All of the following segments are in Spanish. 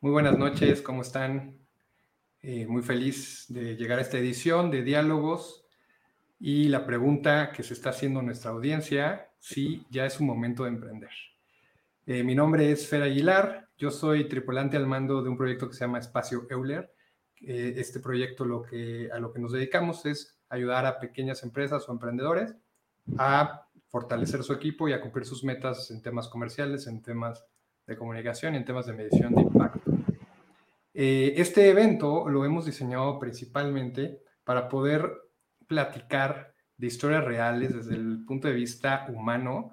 Muy buenas noches, ¿cómo están? Eh, muy feliz de llegar a esta edición de Diálogos y la pregunta que se está haciendo nuestra audiencia, si ya es un momento de emprender. Eh, mi nombre es Fer Aguilar, yo soy tripulante al mando de un proyecto que se llama Espacio Euler. Eh, este proyecto a lo que nos dedicamos es ayudar a pequeñas empresas o emprendedores a fortalecer su equipo y a cumplir sus metas en temas comerciales, en temas de comunicación y en temas de medición de impacto. Eh, este evento lo hemos diseñado principalmente para poder platicar de historias reales desde el punto de vista humano,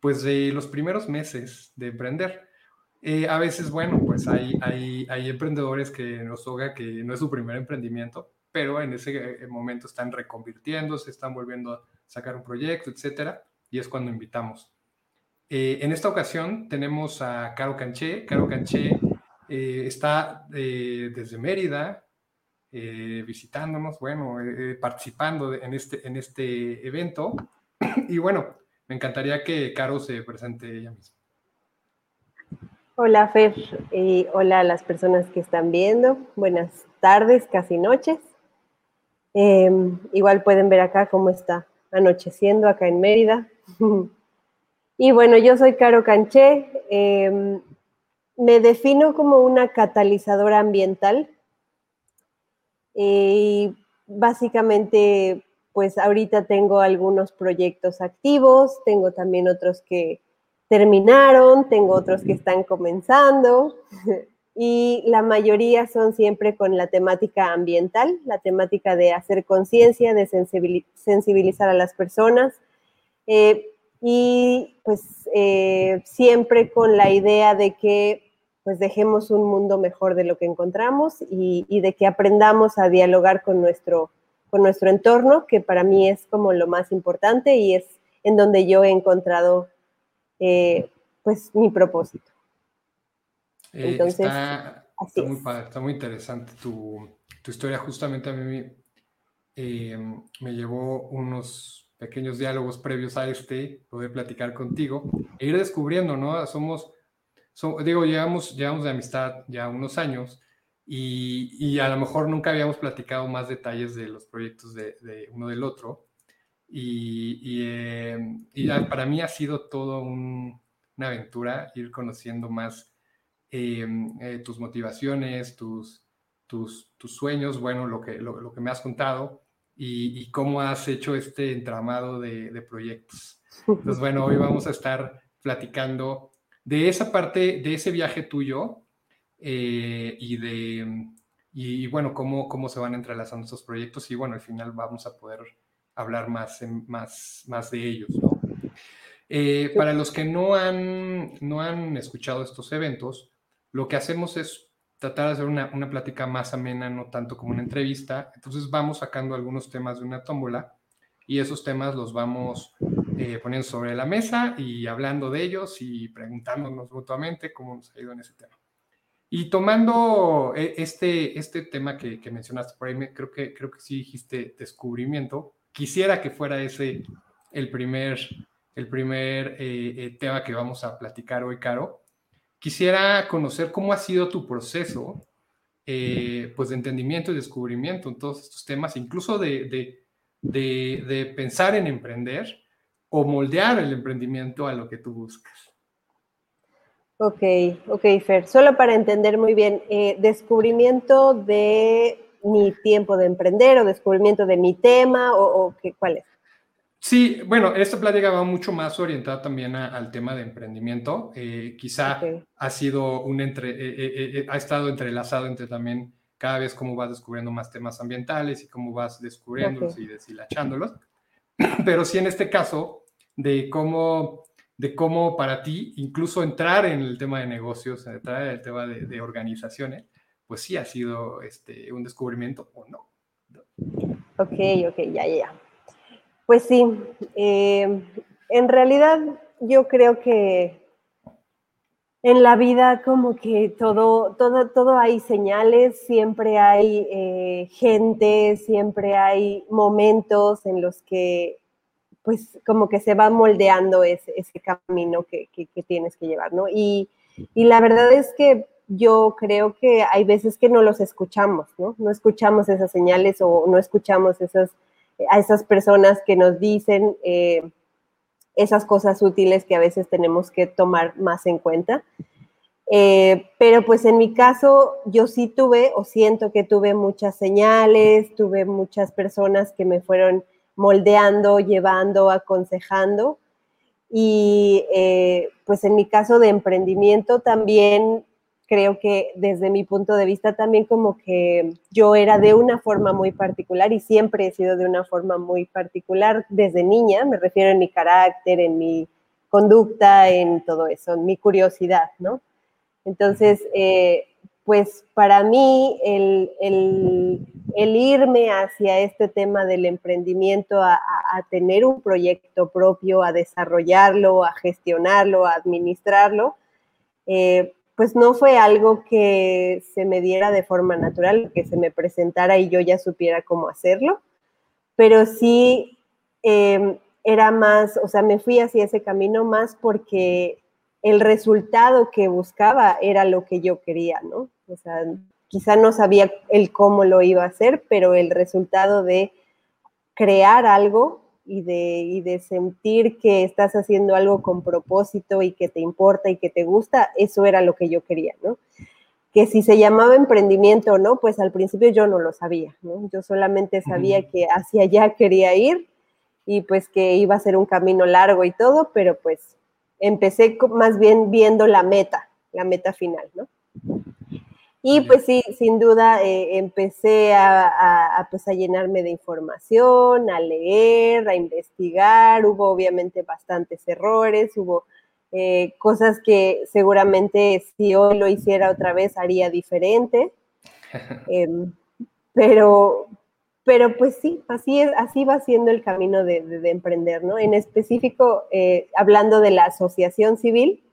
pues de los primeros meses de emprender. Eh, a veces, bueno, pues hay, hay, hay emprendedores que nos toca que no es su primer emprendimiento, pero en ese eh, momento están reconvirtiéndose, están volviendo a sacar un proyecto, etcétera, y es cuando invitamos. Eh, en esta ocasión tenemos a Caro Canché. Caro Canché eh, está eh, desde Mérida visitándonos, bueno, participando en este, en este evento. Y bueno, me encantaría que Caro se presente ella misma. Hola Fer, hola a las personas que están viendo. Buenas tardes, casi noches. Em, igual pueden ver acá cómo está anocheciendo acá en Mérida. Y bueno, yo soy Caro Canché. Em, me defino como una catalizadora ambiental. y básicamente, pues ahorita tengo algunos proyectos activos, tengo también otros que terminaron, tengo otros que están comenzando. y la mayoría son siempre con la temática ambiental, la temática de hacer conciencia, de sensibilizar a las personas. Eh, y pues eh, siempre con la idea de que pues dejemos un mundo mejor de lo que encontramos y, de que aprendamos a dialogar con nuestro, con nuestro entorno, que para mí es como lo más importante y es en donde yo he encontrado eh, pues mi propósito. Eh, Entonces, está, muy, está, muy, interesante tu, tu, historia. Justamente a mí me llevó unos pequeños diálogos previos a este, poder platicar contigo e ir descubriendo, ¿no? Somos, digo, llevamos, llevamos de amistad ya unos años y, y, a lo mejor nunca habíamos platicado más detalles de los proyectos de, uno del otro. Y, y, eh, para mí ha sido todo una aventura ir conociendo más eh, eh, tus motivaciones, tus, tus, tus, sueños, bueno, lo que, lo que me has contado y, cómo has hecho este entramado de, proyectos. Entonces, bueno, hoy vamos a estar platicando de esa parte, de ese viaje tuyo eh, y de, y, bueno, cómo, cómo se van entrelazando estos proyectos y bueno, al final vamos a poder hablar más, más, más de ellos, eh, para los que no han, no han escuchado estos eventos, lo que hacemos es tratar de hacer una, una, plática más amena, no tanto como una entrevista. Entonces vamos sacando algunos temas de una tómbola y esos temas los vamos eh, poniendo sobre la mesa y hablando de ellos y preguntándonos mutuamente cómo nos ha ido en ese tema. Y tomando eh, este, este tema que, que mencionaste por ahí, creo que, creo que sí dijiste descubrimiento. Quisiera que fuera ese el primer, el primer eh, tema que vamos a platicar hoy, Caro Quisiera conocer cómo ha sido tu proceso eh, pues de entendimiento y descubrimiento en todos estos temas, incluso de, pensar en emprender o moldear el emprendimiento a lo que tú buscas. Ok, ok, Fer. Solo para entender muy bien, eh, descubrimiento de mi tiempo de emprender o descubrimiento de mi tema o, o qué, cuál es. Sí, bueno, esta plática va mucho más orientada también al tema de emprendimiento. Eh, quizá ha sido un entre, eh, eh, ha estado entrelazado entre también cada vez cómo vas descubriendo más temas ambientales y cómo vas descubriéndolos y deshilachándolos. Pero sí en este caso de cómo, de cómo para ti incluso entrar en el tema de negocios, entrar en el tema de, de organizaciones, pues sí ha sido este, un descubrimiento o no. Ok, ok, ya, ya. Pues sí, eh, en realidad yo creo que en la vida como que todo, todo, todo hay señales, siempre hay eh, gente, siempre hay momentos en los que pues como que se va moldeando ese, camino que, que, tienes que llevar, ¿no? Y, y, la verdad es que yo creo que hay veces que no los escuchamos, ¿no? No escuchamos esas señales o no escuchamos esas, a esas personas que nos dicen eh, esas cosas útiles que a veces tenemos que tomar más en cuenta. Eh, pero pues en mi caso yo sí tuve o siento que tuve muchas señales, tuve muchas personas que me fueron moldeando, llevando, aconsejando. Y eh, pues en mi caso de emprendimiento también creo que desde mi punto de vista también como que yo era de una forma muy particular y siempre he sido de una forma muy particular desde niña, me refiero en mi carácter, en mi conducta, en todo eso, en mi curiosidad, ¿no? Entonces, eh, pues para mí el, irme hacia este tema del emprendimiento, a, tener un proyecto propio, a desarrollarlo, a gestionarlo, a administrarlo, eh, pues no fue algo que se me diera de forma natural, que se me presentara y yo ya supiera cómo hacerlo, pero sí em, era más, o sea, me fui hacia ese camino más porque el resultado que buscaba era lo que yo quería, ¿no? O sea, quizá no sabía el cómo lo iba a hacer, pero el resultado de crear algo y de, de sentir que estás haciendo algo con propósito y que te importa y que te gusta, eso era lo que yo quería, ¿no? Que si se llamaba emprendimiento o no, pues al principio yo no lo sabía, ¿no? Yo solamente sabía que hacia allá quería ir y pues que iba a ser un camino largo y todo, pero pues empecé más bien viendo la meta, la meta final, ¿no? Y pues sí, sin duda eh, empecé a, pues a llenarme de información, a leer, a investigar. Hubo obviamente bastantes errores, hubo eh, cosas que seguramente si hoy lo hiciera otra vez haría diferente. Em, pero, pero pues sí, así, es, así va siendo el camino de, emprender, ¿no? En específico, eh, hablando de la asociación civil,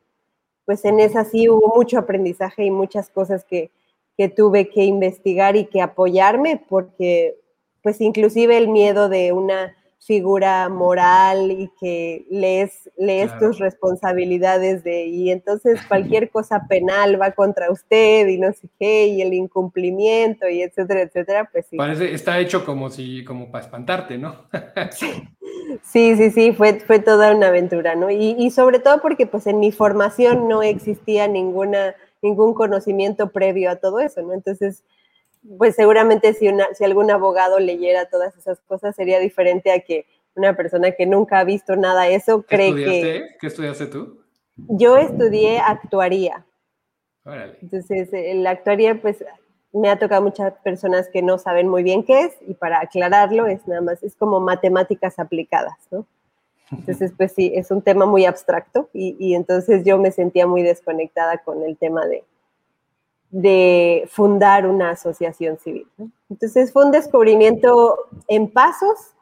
pues en esa sí hubo mucho aprendizaje y muchas cosas que, que tuve que investigar y que apoyarme porque pues inclusive el miedo de una figura moral y que lees, lees tus responsabilidades de, y entonces cualquier cosa penal va contra usted y no sé qué, y el incumplimiento y etcétera, etcétera, pues sí. Parece, está hecho como si, como para espantarte, ¿no? sí, sí, sí, fue, fue toda una aventura, ¿no? Y, y sobre todo porque pues en mi formación no existía ninguna ningún conocimiento previo a todo eso, ¿no? Entonces, pues seguramente si, una, si algún abogado leyera todas esas cosas sería diferente a que una persona que nunca ha visto nada de eso cree que... ¿Qué estudiaste tú? Yo estudié actuaría. Entonces, la actuaría, pues, me ha tocado muchas personas que no saben muy bien qué es y para aclararlo es nada más, es como matemáticas aplicadas, ¿no? Entonces, pues sí, es un tema muy abstracto y, entonces yo me sentía muy desconectada con el tema de, de fundar una asociación civil. Entonces fue un descubrimiento en pasos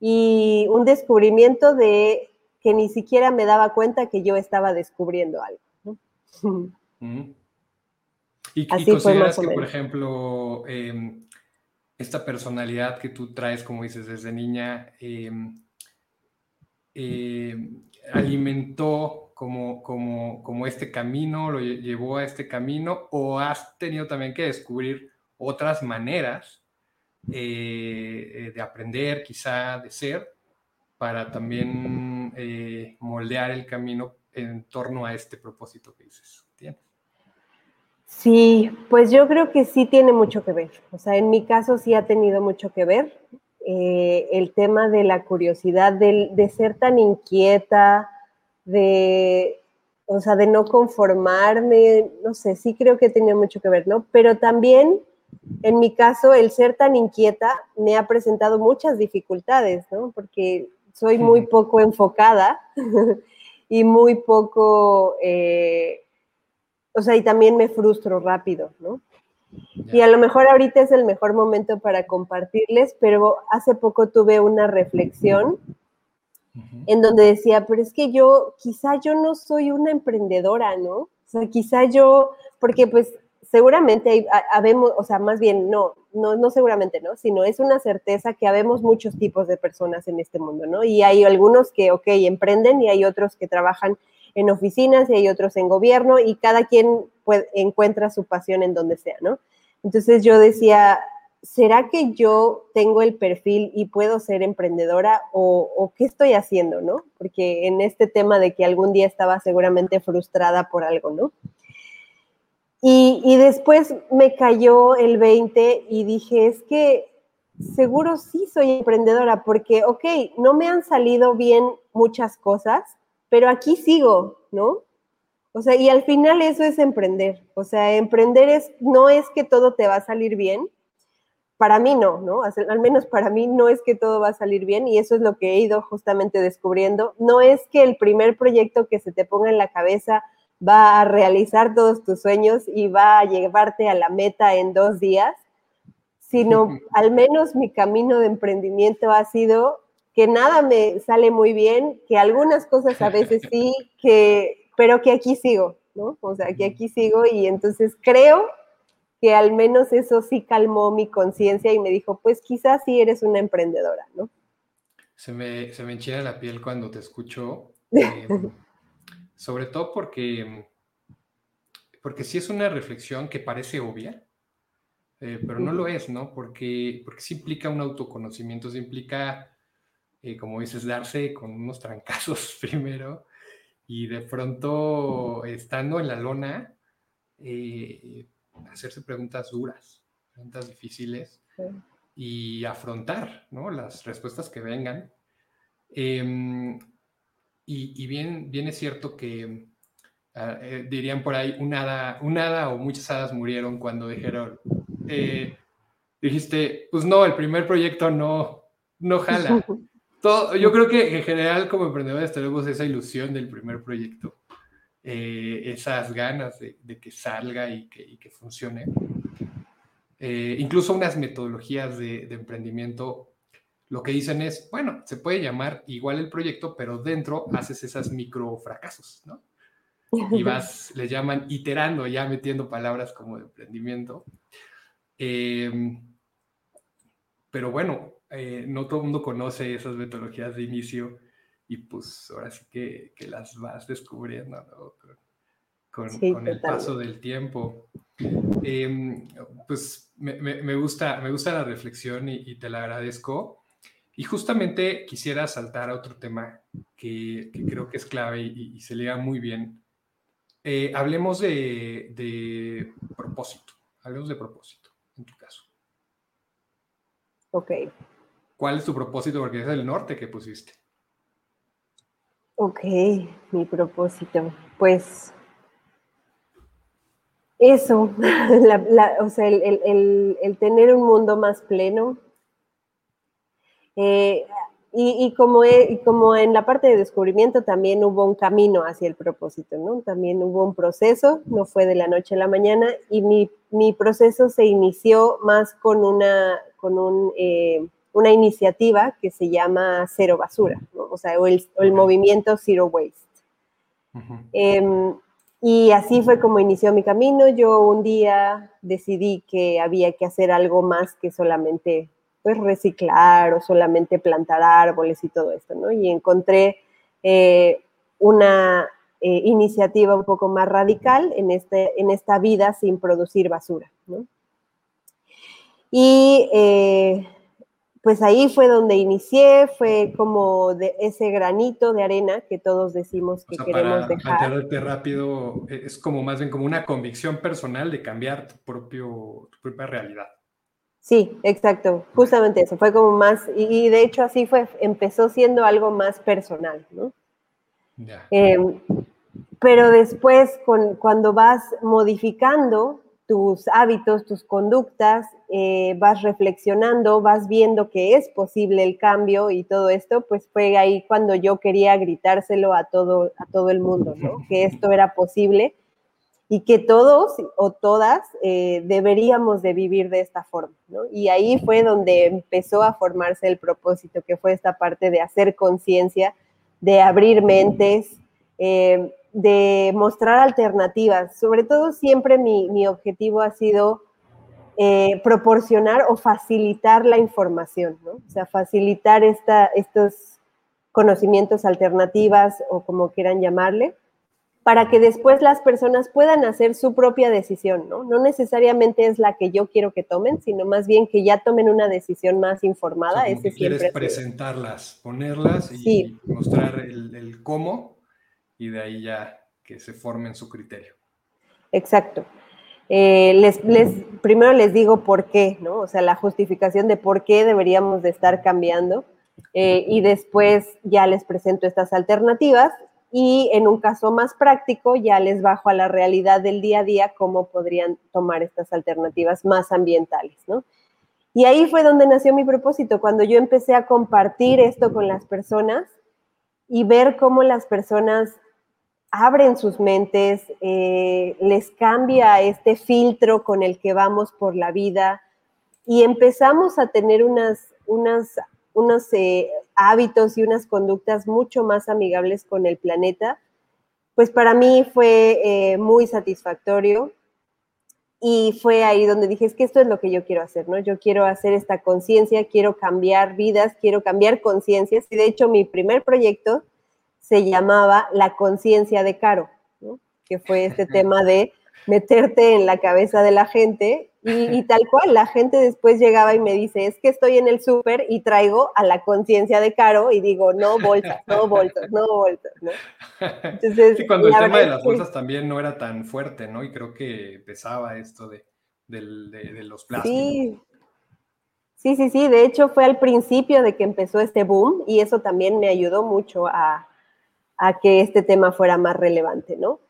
y un descubrimiento de que ni siquiera me daba cuenta que yo estaba descubriendo algo. ¿Y, consideras que, por ejemplo, em, esta personalidad que tú traes, como dices, desde niña, em, eh, alimentó como, como, como este camino, lo llevó a este camino, o has tenido también que descubrir otras maneras eh, eh, de aprender, quizá de ser, para también moldear el camino en torno a este propósito que dices. ¿Tienes? Sí, pues yo creo que sí tiene mucho que ver. O sea, en mi caso sí ha tenido mucho que ver. Eh, el tema de la curiosidad, de, ser tan inquieta, de, o sea, de no conformarme, no sé, sí creo que tenía mucho que ver, ¿no? Pero también, en mi caso, el ser tan inquieta me ha presentado muchas dificultades, ¿no? Porque soy muy poco enfocada y muy poco, eh, o sea, y también me frustro rápido, ¿no? Y a lo mejor ahorita es el mejor momento para compartirles, pero hace poco tuve una reflexión en donde decía, pero es que yo, quizá yo no soy una emprendedora, ¿no? O sea, quizá yo, porque pues seguramente habemos, o sea, más bien no, no, no seguramente, ¿no? Sino es una certeza que habemos muchos tipos de personas en este mundo, ¿no? Y hay algunos que, ok, emprenden y hay otros que trabajan en oficinas y hay otros en gobierno y cada quien encuentra su pasión en donde sea, ¿no? Entonces yo decía, ¿será que yo tengo el perfil y puedo ser emprendedora o, qué estoy haciendo, no? Porque en este tema de que algún día estaba seguramente frustrada por algo, ¿no? Y, después me cayó el 20 y dije, es que seguro sí soy emprendedora porque, ok, no me han salido bien muchas cosas, pero aquí sigo, ¿no? O sea, y al final eso es emprender. O sea, emprender es, no es que todo te va a salir bien. Para mí no, ¿no? Al menos para mí no es que todo va a salir bien y eso es lo que he ido justamente descubriendo. No es que el primer proyecto que se te ponga en la cabeza va a realizar todos tus sueños y va a llevarte a la meta en dos días, sino al menos mi camino de emprendimiento ha sido que nada me sale muy bien, que algunas cosas a veces sí, que pero que aquí sigo, ¿no? O sea, que aquí sigo y entonces creo que al menos eso sí calmó mi conciencia y me dijo, pues quizás sí eres una emprendedora, ¿no? Se me, se me enchina la piel cuando te escucho, eh, sobre todo porque, porque sí es una reflexión que parece obvia, eh, pero no lo es, ¿no? Porque, porque sí implica un autoconocimiento, sí implica, eh, como dices, darse con unos trancazos primero y de pronto, estando en la lona, eh, hacerse preguntas duras, preguntas difíciles y afrontar ¿no? las respuestas que vengan. Em, y, bien, bien es cierto que ah, eh, dirían por ahí, un hada, un hada o muchas hadas murieron cuando dijeron, dijiste, pues no, el primer proyecto no, no jala. yo creo que en general como emprendedores tenemos esa ilusión del primer proyecto, eh, esas ganas de, que salga y que, funcione. Eh, incluso unas metodologías de, emprendimiento lo que dicen es, bueno, se puede llamar igual el proyecto, pero dentro haces esas micro fracasos, ¿no? Y vas, le llaman iterando, ya metiendo palabras como de emprendimiento. Eh, pero bueno, eh, no todo el mundo conoce esas metodologías de inicio y pues ahora sí que, las vas descubriendo con, el paso del tiempo. Em, pues me, gusta, me gusta la reflexión y, te la agradezco. Y justamente quisiera saltar a otro tema que, creo que es clave y, se lea muy bien. Eh, hablemos de, de propósito, hablemos de propósito en tu caso. Ok. ¿Cuál es tu propósito? Porque es el norte que pusiste. Ok, mi propósito. Pues eso, o sea, el, tener un mundo más pleno. Eh, y, como, y, como, en la parte de descubrimiento también hubo un camino hacia el propósito, ¿no? También hubo un proceso, no fue de la noche a la mañana, y mi, mi proceso se inició más con, una, con un... Eh, una iniciativa que se llama Cero Basura, o sea, el, movimiento Zero Waste. Em, y así fue como inició mi camino. Yo un día decidí que había que hacer algo más que solamente pues, reciclar o solamente plantar árboles y todo esto, ¿no? Y encontré eh, una eh, iniciativa un poco más radical en, este, en esta vida sin producir basura, ¿no? Y eh, pues ahí fue donde inicié, fue como de ese granito de arena que todos decimos que queremos para dejar. rápido, e, es como más bien como una convicción personal de cambiar tu, propio, tu propia realidad. Sí, exacto, justamente eso, fue como más, y, de hecho así fue, empezó siendo algo más personal, ¿no? Em, pero después, con, cuando vas modificando tus hábitos, tus conductas, eh, vas reflexionando, vas viendo que es posible el cambio y todo esto, pues fue ahí cuando yo quería gritárselo a todo, a todo el mundo, ¿no? Que esto era posible y que todos o todas eh, deberíamos de vivir de esta forma, ¿no? Y ahí fue donde empezó a formarse el propósito, que fue esta parte de hacer conciencia, de abrir mentes, eh, de mostrar alternativas. Sobre todo siempre mi, objetivo ha sido eh, proporcionar o facilitar la información, ¿no? O sea, facilitar esta, estos conocimientos alternativas o como quieran llamarle, para que después las personas puedan hacer su propia decisión, ¿no? No necesariamente es la que yo quiero que tomen, sino más bien que ya tomen una decisión más informada. Ese quieres presentarlas, ponerlas y mostrar el, cómo y de ahí ya que se formen su criterio. Exacto. Eh, les, primero les digo por qué, ¿no? O sea, la justificación de por qué deberíamos de estar cambiando. Eh, y después ya les presento estas alternativas y en un caso más práctico ya les bajo a la realidad del día a día cómo podrían tomar estas alternativas más ambientales, ¿no? Y ahí fue donde nació mi propósito, cuando yo empecé a compartir esto con las personas y ver cómo las personas abren sus mentes, eh, les cambia este filtro con el que vamos por la vida y empezamos a tener unas, unas unos eh, hábitos y unas conductas mucho más amigables con el planeta, pues para mí fue eh, muy satisfactorio y fue ahí donde dije, es que esto es lo que yo quiero hacer, ¿no? Yo quiero hacer esta conciencia, quiero cambiar vidas, quiero cambiar conciencias y de hecho mi primer proyecto se llamaba La conciencia de Caro, ¿no? que fue este tema de meterte en la cabeza de la gente y, tal cual, la gente después llegaba y me dice, es que estoy en el súper y traigo a la conciencia de Caro y digo, no bolsas, no bolsas, no bolsas, ¿no? Entonces, sí, cuando el tema de las bolsas también no era tan fuerte, ¿no? Y creo que pesaba esto de, los plásticos. Sí. sí, sí, sí, de hecho fue al principio de que empezó este boom y eso también me ayudó mucho a, a que este tema fuera más relevante, ¿no?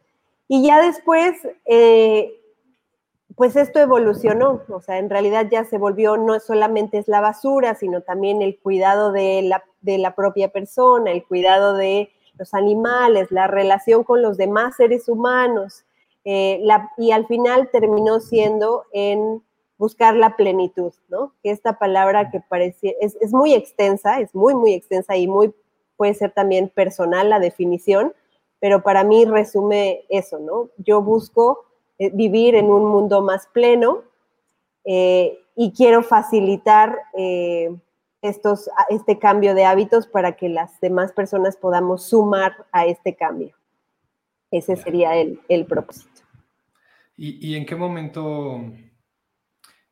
Y ya después, eh, pues esto evolucionó, o sea, en realidad ya se volvió, no solamente es la basura, sino también el cuidado de la, de la propia persona, el cuidado de los animales, la relación con los demás seres humanos, eh, y al final terminó siendo en buscar la plenitud, ¿no? Que esta palabra que parece, es, es, muy extensa, es muy, muy extensa y muy, puede ser también personal la definición, pero para mí resume eso, ¿no? Yo busco eh, vivir en un mundo más pleno eh, y quiero facilitar eh, estos, este cambio de hábitos para que las demás personas podamos sumar a este cambio. Ese sería el, el propósito. ¿Y, ¿Y, en qué momento,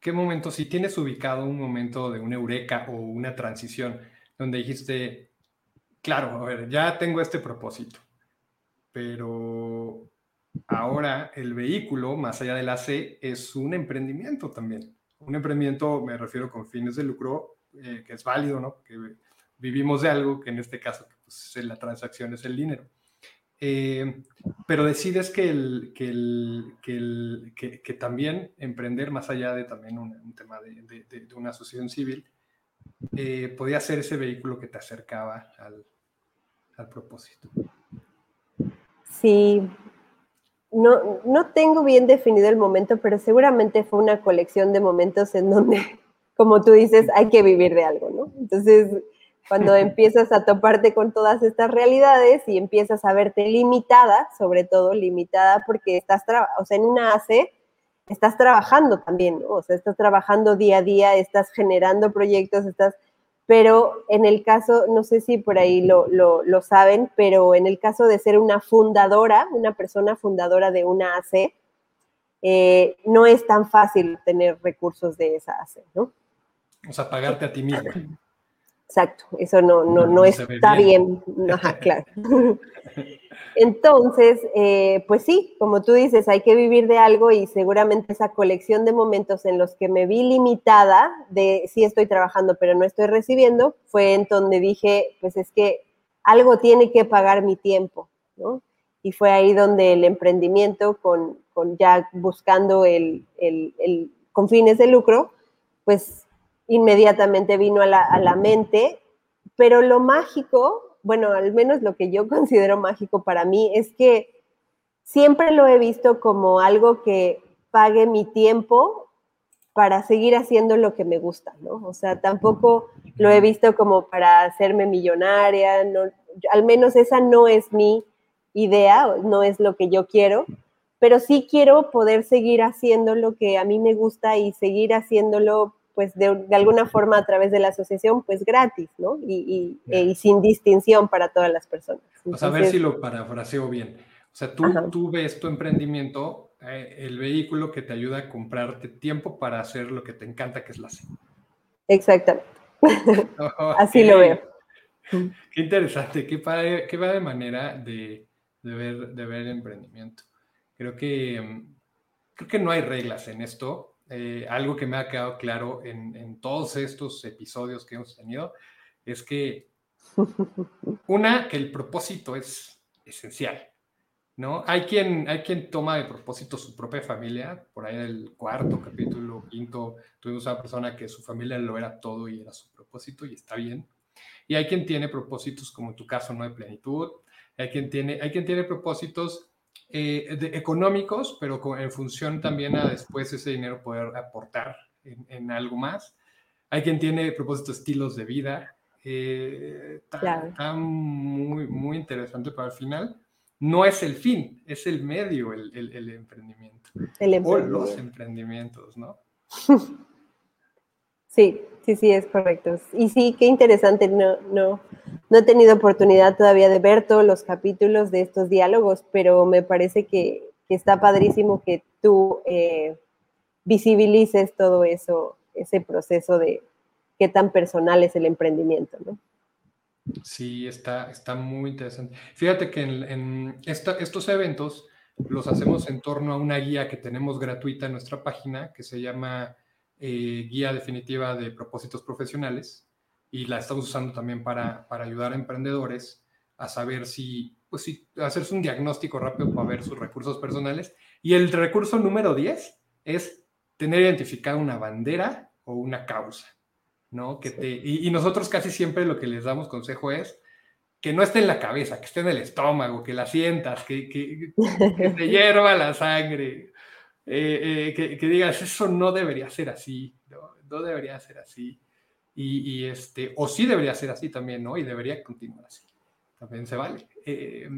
qué momento, si tienes ubicado un momento de una eureka o una transición donde dijiste, claro, a ver, ya tengo este propósito, pero Ahora, el vehículo, más allá del AC, es un emprendimiento también. Un emprendimiento, me refiero con fines de lucro, eh, que es válido, ¿no? Que vivimos de algo, que en este caso pues, la transacción es el dinero. Eh, pero decides que, el, que, el, que, que, también emprender, más allá de también un, tema de, de, una asociación civil, eh, podía ser ese vehículo que te acercaba al, al propósito. Sí, no, no tengo bien definido el momento, pero seguramente fue una colección de momentos en donde, como tú dices, hay que vivir de algo, ¿no? Entonces, cuando empiezas a toparte con todas estas realidades y empiezas a verte limitada, sobre todo limitada porque estás, o sea, en una AC estás trabajando también, ¿no? O sea, estás trabajando día a día, estás generando proyectos, estás pero en el caso, no sé si por ahí lo, saben, pero en el caso de ser una fundadora, una persona fundadora de una AC, eh, no es tan fácil tener recursos de esa AC, ¿no? O sea, pagarte a ti misma. Exacto, eso no, no, no, está bien. Ajá, claro. Entonces, eh, pues sí, como tú dices, hay que vivir de algo y seguramente esa colección de momentos en los que me vi limitada de sí estoy trabajando pero no estoy recibiendo, fue en donde dije, pues es que algo tiene que pagar mi tiempo, ¿no? Y fue ahí donde el emprendimiento, con, con ya buscando el, el, el, con fines de lucro, pues inmediatamente vino a la, a la mente, pero lo mágico, bueno, al menos lo que yo considero mágico para mí es que siempre lo he visto como algo que pague mi tiempo para seguir haciendo lo que me gusta, ¿no? O sea, tampoco lo he visto como para hacerme millonaria, no, al menos esa no es mi idea, no es lo que yo quiero, pero sí quiero poder seguir haciendo lo que a mí me gusta y seguir haciéndolo pues de, alguna forma a través de la asociación, pues gratis, ¿no? Y, y, sin distinción para todas las personas. a ver si lo parafraseo bien. O sea, tú, tú ves tu emprendimiento, eh, el vehículo que te ayuda a comprarte tiempo para hacer lo que te encanta, que es la cena. Exactamente. Así lo veo. Qué interesante, qué padre, qué de manera de, ver, de ver el emprendimiento. Creo que, mm, creo que no hay reglas en esto. Eh, algo que me ha quedado claro en, en, todos estos episodios que hemos tenido es que, una, que el propósito es esencial. ¿no? Hay quien, hay quien toma de propósito su propia familia, por ahí en el cuarto capítulo, quinto, tuvimos a una persona que su familia lo era todo y era su propósito y está bien. Y hay quien tiene propósitos, como en tu caso, ¿no? De plenitud. Hay quien tiene, hay quien tiene propósitos eh, económicos, pero en función también a después ese dinero poder aportar en, algo más. Hay quien tiene propósitos, estilos de vida. Eh, está, muy, muy interesante para el final no es el fin, es el medio el, emprendimiento. El emprendimiento. O los emprendimientos, ¿no? Sí, sí, sí, es correcto. Y sí, qué interesante. No, no, no he tenido oportunidad todavía de ver todos los capítulos de estos diálogos, pero me parece que, está padrísimo que tú eh, visibilices todo eso, ese proceso de qué tan personal es el emprendimiento, ¿no? Sí, está, está muy interesante. Fíjate que en, estos eventos los hacemos en torno a una guía que tenemos gratuita en nuestra página que se llama eh, Guía Definitiva de Propósitos Profesionales y la estamos usando también para, para ayudar a emprendedores a saber si, pues si, hacerse un diagnóstico rápido para ver sus recursos personales. Y el recurso número 10 es tener identificada una bandera o una causa. ¿no? Que te, y, nosotros casi siempre lo que les damos consejo es que no esté en la cabeza, que esté en el estómago, que la sientas, que, que, te hierva la sangre, eh, eh, que, digas, eso no debería ser así, no, debería ser así. Y, este, o sí debería ser así también, ¿no? Y debería continuar así. También se vale. Eh,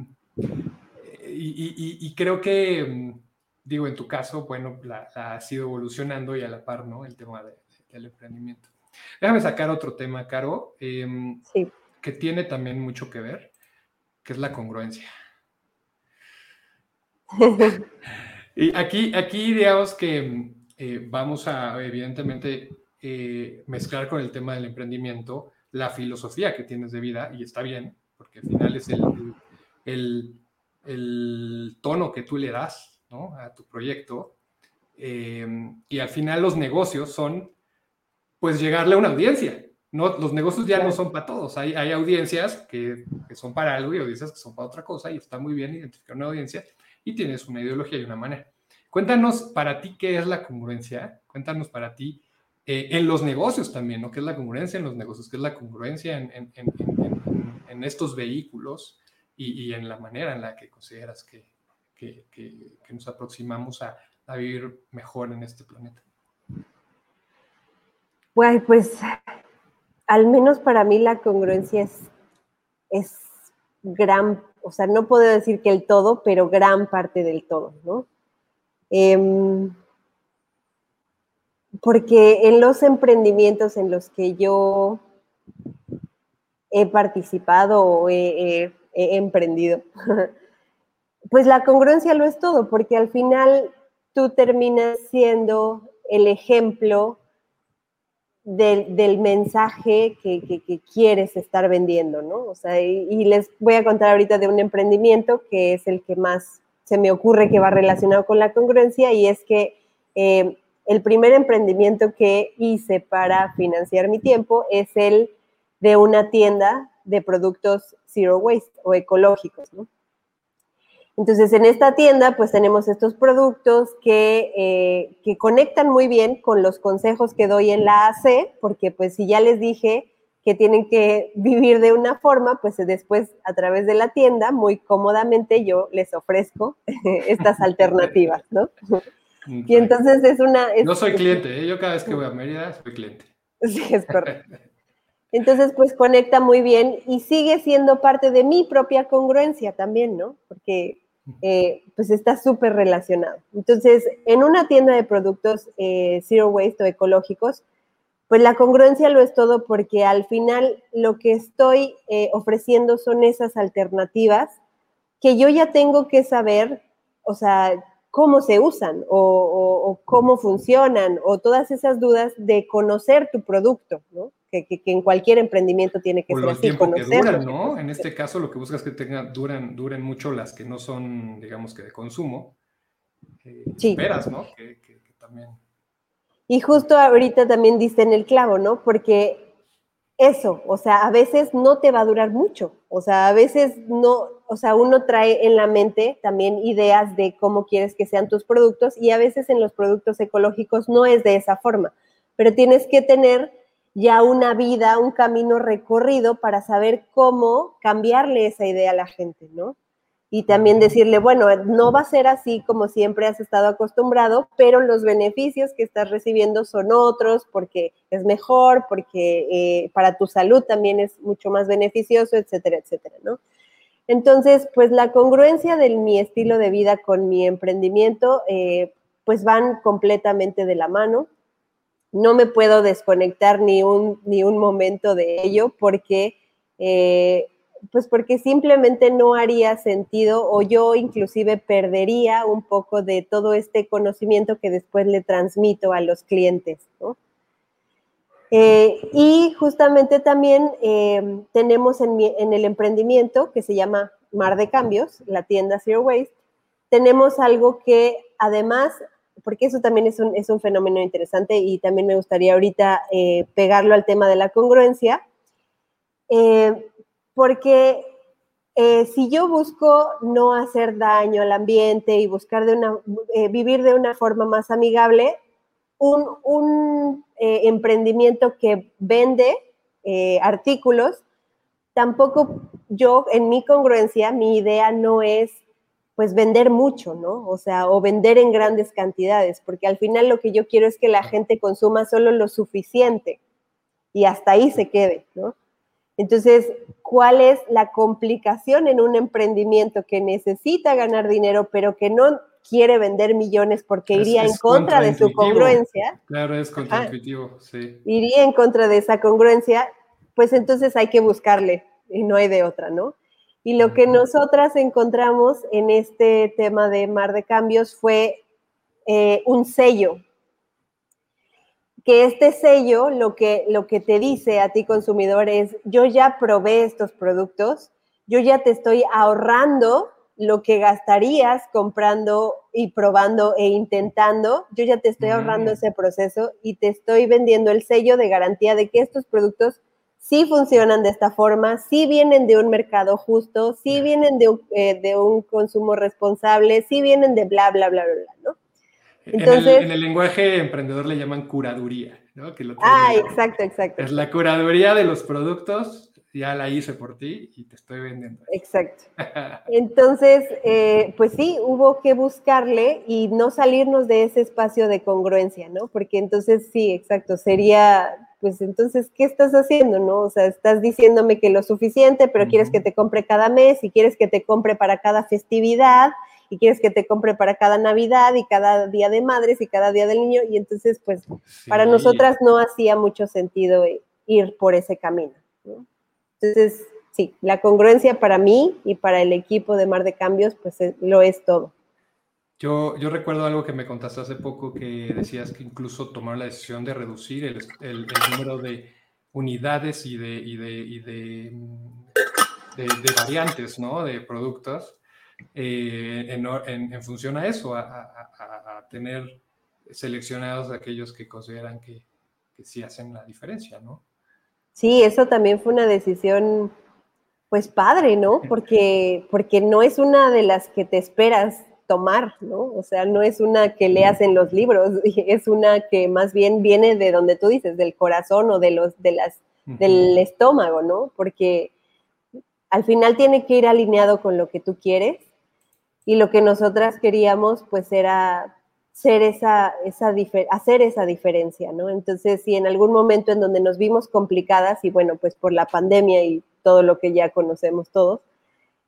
y, creo que, digo, en tu caso, bueno, la, ha sido evolucionando y a la par, ¿no? El tema del emprendimiento. Déjame sacar otro tema, Caro, em, que tiene también mucho que ver, que es la congruencia. y aquí, aquí digamos que eh, vamos a, evidentemente, eh, mezclar con el tema del emprendimiento la filosofía que tienes de vida, y está bien, porque al final es el, el, tono que tú le das a tu proyecto. Em, y al final los negocios son pues llegarle a una audiencia. No, los negocios ya no son para todos. Hay, hay audiencias que, que, son para algo y audiencias que son para otra cosa y está muy bien identificar una audiencia y tienes una ideología y una manera. Cuéntanos para ti qué es la congruencia. Cuéntanos para ti eh, en los negocios también, ¿no? ¿Qué es la congruencia en los negocios? ¿Qué es la congruencia en, estos vehículos y, en la manera en la que consideras que, nos aproximamos a, vivir mejor en este planeta? pues al menos para mí la congruencia es gran, o sea, no puedo decir que el todo, pero gran parte del todo, ¿no? Em, porque en los emprendimientos en los que yo he participado o he, he emprendido, pues la congruencia lo es todo, porque al final tú terminas siendo el ejemplo del, mensaje que, quieres estar vendiendo, ¿no? O sea, y, les voy a contar ahorita de un emprendimiento que es el que más se me ocurre que va relacionado con la congruencia y es que eh, el primer emprendimiento que hice para financiar mi tiempo es el de una tienda de productos zero waste o ecológicos, ¿no? Entonces, en esta tienda, pues tenemos estos productos que, eh, que, conectan muy bien con los consejos que doy en la AC, porque pues si ya les dije que tienen que vivir de una forma, pues después a través de la tienda, muy cómodamente yo les ofrezco estas alternativas, ¿no? Y entonces es una... no soy cliente, ¿eh? yo cada vez que voy a Mérida soy cliente. Sí, es correcto. Entonces, pues conecta muy bien y sigue siendo parte de mi propia congruencia también, ¿no? Porque eh, pues está súper relacionado. Entonces, en una tienda de productos eh, zero waste o ecológicos, pues la congruencia lo es todo porque al final lo que estoy eh, ofreciendo son esas alternativas que yo ya tengo que saber, o sea, cómo se usan o, cómo funcionan o todas esas dudas de conocer tu producto, ¿no? Que, en cualquier emprendimiento tiene que ser así, conocer. ¿no? En este caso lo que buscas es que tengan, duran, duren mucho las que no son, digamos que de consumo. sí. Esperas, ¿no? Que, también. Y justo ahorita también dice en el clavo, ¿no? Porque eso, o sea, a veces no te va a durar mucho, o sea, a veces no, o sea, uno trae en la mente también ideas de cómo quieres que sean tus productos y a veces en los productos ecológicos no es de esa forma, pero tienes que tener ya una vida, un camino recorrido para saber cómo cambiarle esa idea a la gente, ¿no? y también decirle, bueno, no va a ser así como siempre has estado acostumbrado, pero los beneficios que estás recibiendo son otros porque es mejor, porque eh, para tu salud también es mucho más beneficioso, etcétera, etcétera, ¿no? Entonces, pues la congruencia de mi estilo de vida con mi emprendimiento, eh, pues van completamente de la mano. No me puedo desconectar ni un, ni un momento de ello porque... Eh, pues porque simplemente no haría sentido o yo inclusive perdería un poco de todo este conocimiento que después le transmito a los clientes. Eh, y justamente también eh, tenemos en, el emprendimiento que se llama Mar de Cambios, la tienda Zero Waste, tenemos algo que además, porque eso también es un, fenómeno interesante y también me gustaría ahorita eh, pegarlo al tema de la congruencia, porque eh, si yo busco no hacer daño al ambiente y buscar de una, eh, vivir de una forma más amigable, un, eh, emprendimiento que vende artículos, tampoco yo, en mi congruencia, mi idea no es pues vender mucho, ¿no? O sea, o vender en grandes cantidades, porque al final lo que yo quiero es que la gente consuma solo lo suficiente y hasta ahí se quede, ¿no? Entonces, ¿cuál es la complicación en un emprendimiento que necesita ganar dinero, pero que no quiere vender millones porque iría en contra de su congruencia? Claro, es contraintuitivo, sí. Iría en contra de esa congruencia, pues entonces hay que buscarle y no hay de otra, ¿no? Y lo que nosotras encontramos en este tema de Mar de Cambios fue eh, un sello, que este sello lo que, lo que te dice a ti consumidor es, yo ya probé estos productos, yo ya te estoy ahorrando lo que gastarías comprando y probando e intentando, yo ya te estoy ahorrando mm. ese proceso y te estoy vendiendo el sello de garantía de que estos productos sí funcionan de esta forma, sí vienen de un mercado justo, sí vienen de un, eh, de un consumo responsable, sí vienen de bla, bla, bla, bla, bla, ¿no? en, el, lenguaje emprendedor le llaman curaduría, ¿no? ah, exacto, exacto. Es la curaduría de los productos, ya la hice por ti y te estoy vendiendo. Exacto. Entonces, eh, pues sí, hubo que buscarle y no salirnos de ese espacio de congruencia, ¿no? Porque entonces sí, exacto, sería, pues entonces, ¿qué estás haciendo, no? O sea, estás diciéndome que lo suficiente, pero quieres que te compre cada mes y quieres que te compre para cada festividad y quieres que te compre para cada Navidad y cada día de madres y cada día del niño. Y entonces, pues, para nosotras no hacía mucho sentido ir por ese camino. Entonces, sí, la congruencia para mí y para el equipo de Mar de Cambios, pues lo es todo. Yo, yo recuerdo algo que me contaste hace poco que decías que incluso tomaron la decisión de reducir el, el, número de unidades y de, y de, y de, de variantes, ¿no? De productos eh, en, función a eso, a, tener seleccionados aquellos que consideran que, que, sí hacen la diferencia, ¿no? Sí, eso también fue una decisión, pues padre, ¿no? Porque, porque no es una de las que te esperas tomar, ¿no? O sea, no es una que leas en los libros, es una que más bien viene de donde tú dices, del corazón o de los, de las, del estómago, ¿no? Porque al final tiene que ir alineado con lo que tú quieres y lo que nosotras queríamos pues era ser esa, esa hacer esa diferencia, ¿no? Entonces, si en algún momento en donde nos vimos complicadas y bueno, pues por la pandemia y todo lo que ya conocemos todos,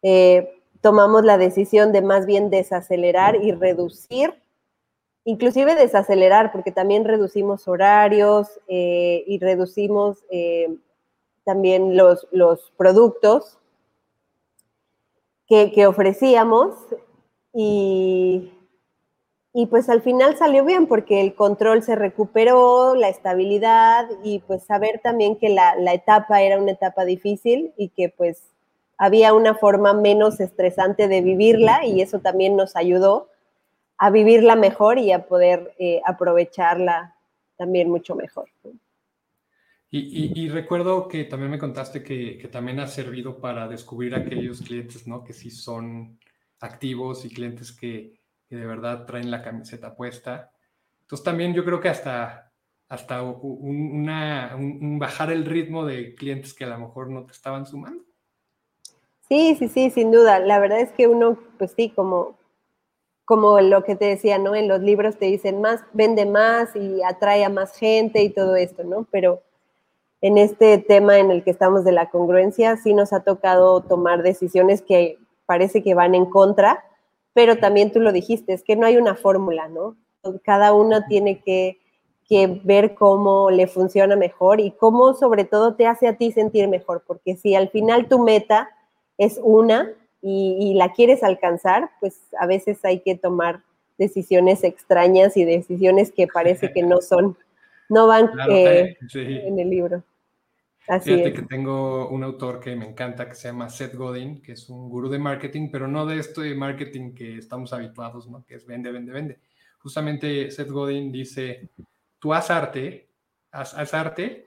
eh, tomamos la decisión de más bien desacelerar y reducir, inclusive desacelerar, porque también reducimos horarios eh, y reducimos eh, también los, productos que, ofrecíamos y, y pues al final salió bien porque el control se recuperó, la estabilidad y pues saber también que la, la, etapa era una etapa difícil y que pues había una forma menos estresante de vivirla y eso también nos ayudó a vivirla mejor y a poder eh, aprovecharla también mucho mejor. Y, recuerdo que también me contaste que, también ha servido para descubrir aquellos clientes, ¿no? Que sí son activos y clientes que, de verdad traen la camiseta puesta. Entonces también yo creo que hasta, hasta un, bajar el ritmo de clientes que a lo mejor no te estaban sumando. Sí, sí, sí, sin duda. La verdad es que uno, pues sí, como, como lo que te decía, ¿no? En los libros te dicen más, vende más y atrae a más gente y todo esto, ¿no? Pero en este tema en el que estamos de la congruencia, sí nos ha tocado tomar decisiones que parece que van en contra, pero también tú lo dijiste, es que no hay una fórmula, ¿no? Cada uno tiene que, ver cómo le funciona mejor y cómo sobre todo te hace a ti sentir mejor, porque si al final tu meta es una y, y la quieres alcanzar, pues a veces hay que tomar decisiones extrañas y decisiones que parece que no son, no van eh, en el libro. Fíjate que tengo un autor que me encanta que se llama Seth Godin, que es un gurú de marketing, pero no de este marketing que estamos habituados, ¿no? Que es vende, vende, vende. Justamente Seth Godin dice, tú haz arte, haz, arte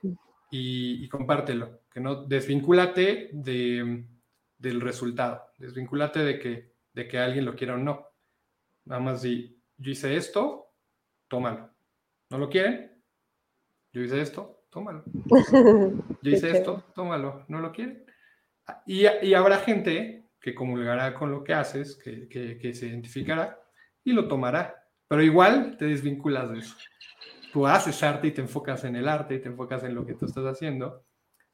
y, compártelo, que no desvincúlate de, del resultado, desvincúlate de que, de que alguien lo quiera o no. Nada más di, yo hice esto, tómalo. ¿No lo quieren? Yo hice esto, tómalo. Yo hice esto, tómalo, ¿no lo quieren? Y, habrá gente que comulgará con lo que haces, que, se identificará y lo tomará, pero igual te desvinculas de eso. Tú haces arte y te enfocas en el arte y te enfocas en lo que tú estás haciendo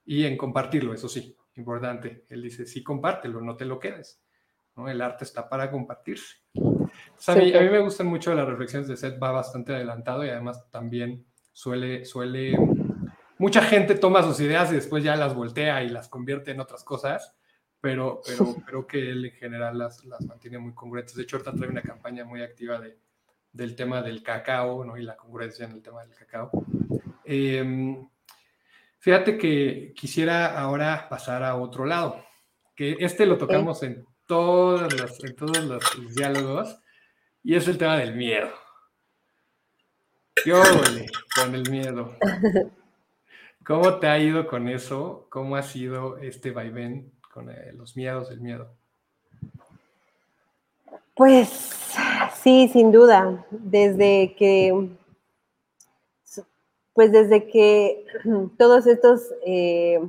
y en compartirlo, eso sí, importante. Él dice, sí, compártelo, no te lo quedes. ¿no? El arte está para compartirse. a, mí, a, mí, me gustan mucho las reflexiones de Seth, va bastante adelantado y además también suele, suele mucha gente toma sus ideas y después ya las voltea y las convierte en otras cosas, pero, pero creo que él en general las, las mantiene muy congruentes. De hecho, ahorita trae una campaña muy activa de, del tema del cacao ¿no? y la congruencia en el tema del cacao. Em, fíjate que quisiera ahora pasar a otro lado, que este lo tocamos en, todos los, en todos los diálogos, y es el tema del miedo. Yo con el miedo. ¿Cómo te ha ido con eso? ¿Cómo ha sido este vaivén con eh, los miedos, el miedo? Pues sí, sin duda. Desde que, pues desde que todos estos eh,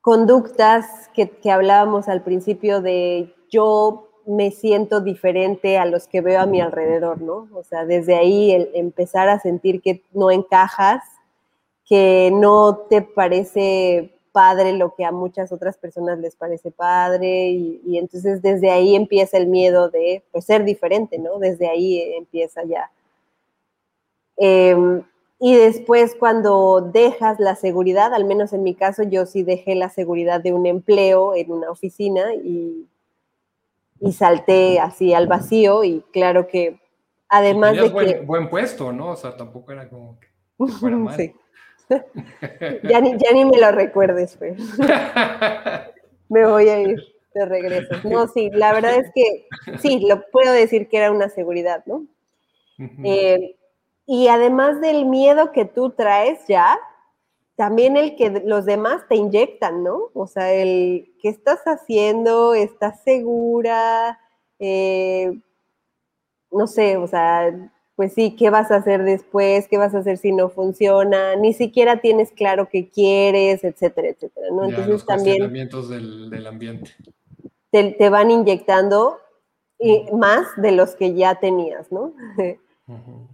conductas que, que hablábamos al principio de yo me siento diferente a los que veo a mi alrededor, ¿no? O sea, desde ahí el empezar a sentir que no encajas que no te parece padre lo que a muchas otras personas les parece padre y, entonces desde ahí empieza el miedo de pues, ser diferente, ¿no? Desde ahí empieza ya. Em, y después cuando dejas la seguridad, al menos en mi caso yo sí dejé la seguridad de un empleo en una oficina y, y salté así al vacío y claro que además de buen, que... Buen puesto, ¿no? O sea, tampoco era como que fuera mal. Sí. ya, ni, ya ni me lo recuerdes, pues. me voy a ir de regreso. No, sí, la verdad es que sí, lo puedo decir que era una seguridad, ¿no? Eh, y además del miedo que tú traes ya, también el que los demás te inyectan, ¿no? O sea, el que estás haciendo, estás segura, eh, no sé, o sea, pues sí, ¿qué vas a hacer después? ¿Qué vas a hacer si no funciona? Ni siquiera tienes claro qué quieres, etcétera, etcétera, ¿no? Entonces los también... Del, del ambiente. Te, van inyectando y, más de los que ya tenías, ¿no?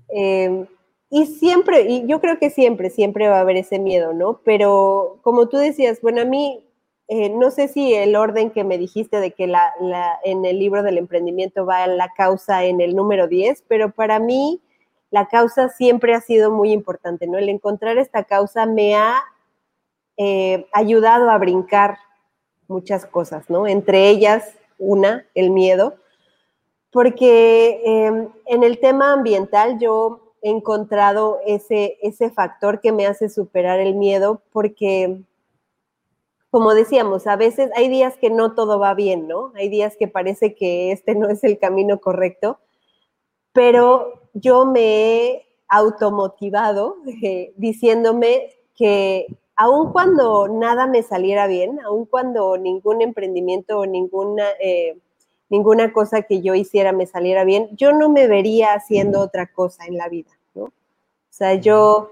Em, y siempre, y yo creo que siempre, siempre va a haber ese miedo, ¿no? Pero como tú decías, bueno, a mí eh, no sé si el orden que me dijiste de que la, en el libro del emprendimiento va la causa en el número 10, pero para mí la causa siempre ha sido muy importante, ¿no? El encontrar esta causa me ha eh, ayudado a brincar muchas cosas, ¿no? Entre ellas, una, el miedo, porque em, en el tema ambiental yo he encontrado ese, ese factor que me hace superar el miedo, porque, como decíamos, a veces hay días que no todo va bien, ¿no? Hay días que parece que este no es el camino correcto, pero yo me he automotivado eh, diciéndome que aun cuando nada me saliera bien, aun cuando ningún emprendimiento o ninguna, eh, ninguna cosa que yo hiciera me saliera bien, yo no me vería haciendo otra cosa en la vida, ¿no? O sea, yo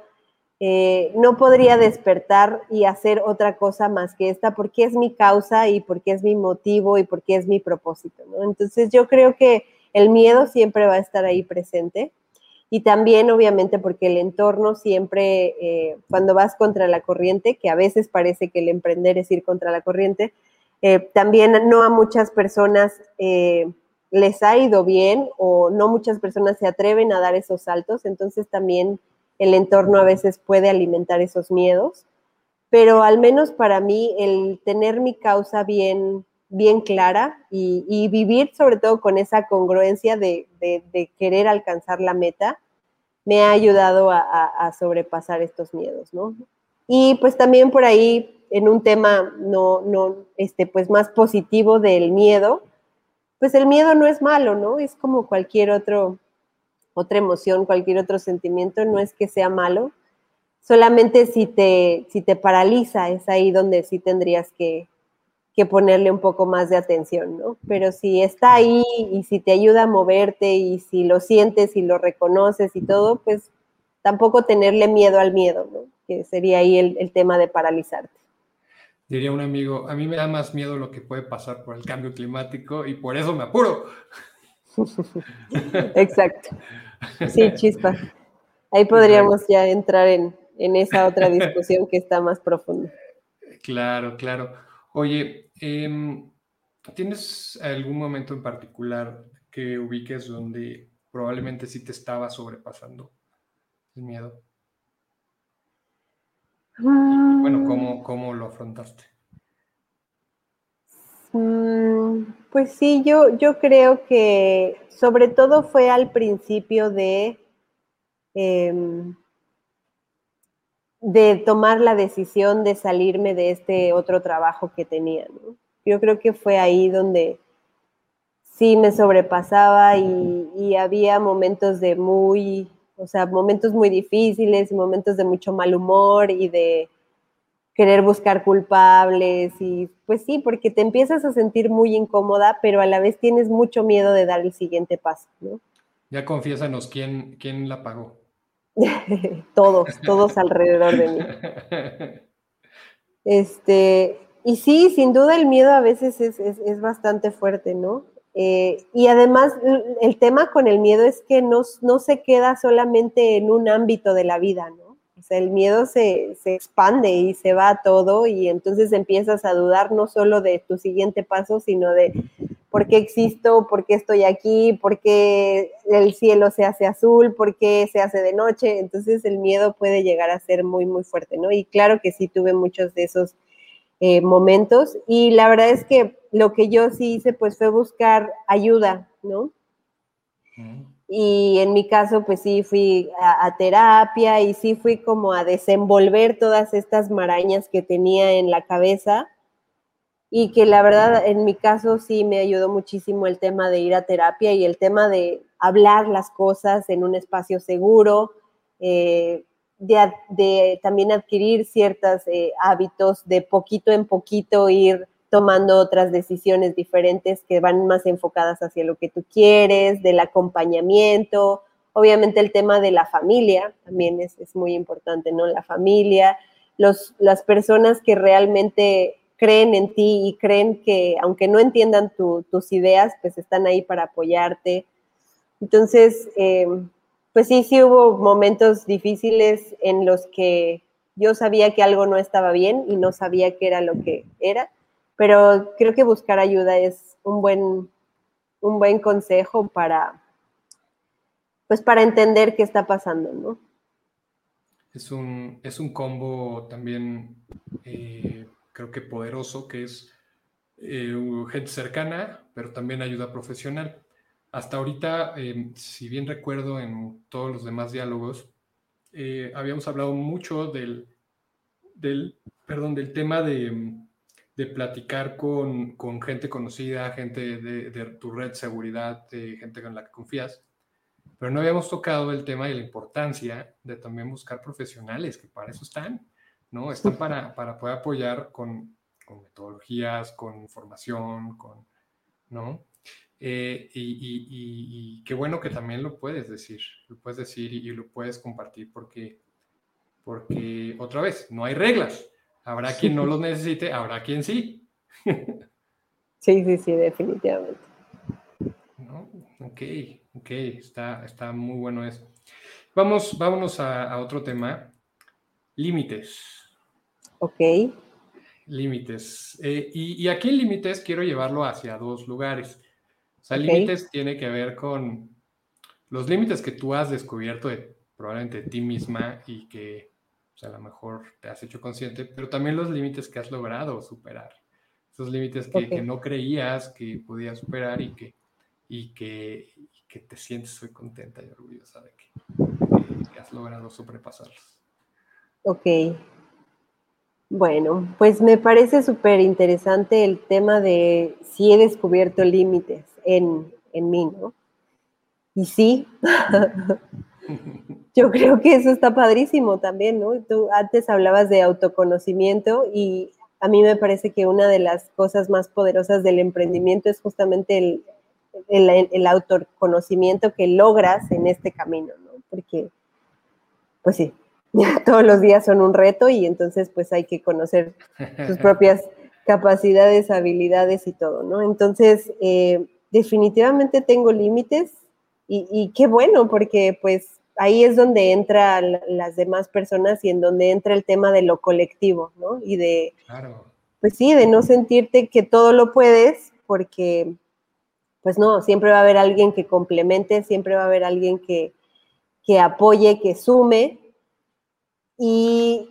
eh, no podría despertar y hacer otra cosa más que esta porque es mi causa y porque es mi motivo y porque es mi propósito, ¿no? Entonces yo creo que el miedo siempre va a estar ahí presente y también obviamente porque el entorno siempre, eh, cuando vas contra la corriente, que a veces parece que el emprender es ir contra la corriente, eh, también no a muchas personas eh, les ha ido bien o no muchas personas se atreven a dar esos saltos, entonces también el entorno a veces puede alimentar esos miedos, pero al menos para mí el tener mi causa bien, bien clara y, vivir sobre todo con esa congruencia de, querer alcanzar la meta, me ha ayudado a, sobrepasar estos miedos, ¿no? Y pues también por ahí, en un tema no, no, este, pues más positivo del miedo, pues el miedo no es malo, ¿no? Es como cualquier otro, otra emoción, cualquier otro sentimiento, no es que sea malo, solamente si te, si te paraliza, es ahí donde sí tendrías que, que ponerle un poco más de atención, ¿no? Pero si está ahí y si te ayuda a moverte y si lo sientes y lo reconoces y todo, pues tampoco tenerle miedo al miedo, ¿no? Que sería ahí el, tema de paralizarte. Diría un amigo, a mí me da más miedo lo que puede pasar por el cambio climático y por eso me apuro. Exacto. Sí, chispa. Ahí podríamos ya entrar en, en esa otra discusión que está más profunda. Claro, claro. Oye, em, ¿tienes algún momento en particular que ubiques donde probablemente sí te estaba sobrepasando el miedo? Bueno, ¿cómo, ¿cómo, lo afrontaste? Mm, pues sí, yo, yo creo que sobre todo fue al principio de em, de tomar la decisión de salirme de este otro trabajo que tenía. Yo creo que fue ahí donde sí me sobrepasaba y, había momentos de muy, o sea, momentos muy difíciles y momentos de mucho mal humor y de querer buscar culpables y pues sí, porque te empiezas a sentir muy incómoda, pero a la vez tienes mucho miedo de dar el siguiente paso, ¿no? Ya confiésanos quién, quién la pagó. todos, todos alrededor de mí. Este, y sí, sin duda el miedo a veces es, bastante fuerte, ¿no? Eh, y además el tema con el miedo es que no, no, se queda solamente en un ámbito de la vida, ¿no? O sea, el miedo se, se expande y se va a todo y entonces empiezas a dudar no solo de tu siguiente paso, sino de por qué existo, por qué estoy aquí, por qué el cielo se hace azul, por qué se hace de noche. Entonces el miedo puede llegar a ser muy, muy fuerte, ¿no? Y claro que sí tuve muchos de esos eh, momentos y la verdad es que lo que yo sí hice pues fue buscar ayuda, ¿no? Y en mi caso, pues sí, fui a, a, terapia y sí fui como a desenvolver todas estas marañas que tenía en la cabeza y que la verdad en mi caso sí me ayudó muchísimo el tema de ir a terapia y el tema de hablar las cosas en un espacio seguro, eh, de, también adquirir ciertos eh, hábitos, de poquito en poquito ir tomando otras decisiones diferentes que van más enfocadas hacia lo que tú quieres, del acompañamiento, obviamente el tema de la familia también es, es muy importante, ¿no? La familia, los, las personas que realmente creen en ti y creen que aunque no entiendan tus ideas, pues están ahí para apoyarte. Entonces, em, pues sí, sí hubo momentos difíciles en los que yo sabía que algo no estaba bien y no sabía qué era lo que era, pero creo que buscar ayuda es un buen, un buen consejo para, pues para entender qué está pasando, ¿no? Es un, es un combo también eh, creo que poderoso, que es gente cercana, pero también ayuda profesional. Hasta ahorita, em, si bien recuerdo en todos los demás diálogos, habíamos hablado mucho del, del, perdón, del tema de, de platicar con, con, gente conocida, gente de, de, tu red de seguridad, de gente con la que confías, pero no habíamos tocado el tema de la importancia de también buscar profesionales, que para eso están, ¿no? Están para, para poder apoyar con, con metodologías, con información, con, ¿no? Eh, y, y, y, qué bueno que también lo puedes decir, lo puedes decir y, lo puedes compartir porque porque otra vez, no hay reglas. Habrá quien no los necesite, habrá quien sí. Sí, sí, sí, definitivamente. Ok, ok, está, está muy bueno eso. Vamos, vámonos a, otro tema. Límites. Ok. Límites. Eh, y, aquí en límites quiero llevarlo hacia dos lugares. O sea, límites tiene que ver con los límites que tú has descubierto de probablemente de ti misma y que o sea, a lo mejor te has hecho consciente, pero también los límites que has logrado superar. Esos límites que, no creías que podías superar y que, y que, que te sientes muy contenta y orgullosa de que, que has logrado sobrepasarlos. Ok. Bueno, pues me parece súper interesante el tema de si he descubierto límites en, en mí, ¿no? Y sí, Yo creo que eso está padrísimo también, ¿no? Tú antes hablabas de autoconocimiento y a mí me parece que una de las cosas más poderosas del emprendimiento es justamente el, el, autoconocimiento que logras en este camino, ¿no? Porque, pues sí, todos los días son un reto y entonces pues hay que conocer sus propias capacidades, habilidades y todo, ¿no? Entonces, eh, definitivamente tengo límites y, y, qué bueno, porque pues ahí es donde entran las demás personas y en donde entra el tema de lo colectivo, ¿no? Y de, pues sí, de no sentirte que todo lo puedes, porque, pues no, siempre va a haber alguien que complemente, siempre va a haber alguien que, que apoye, que sume. Y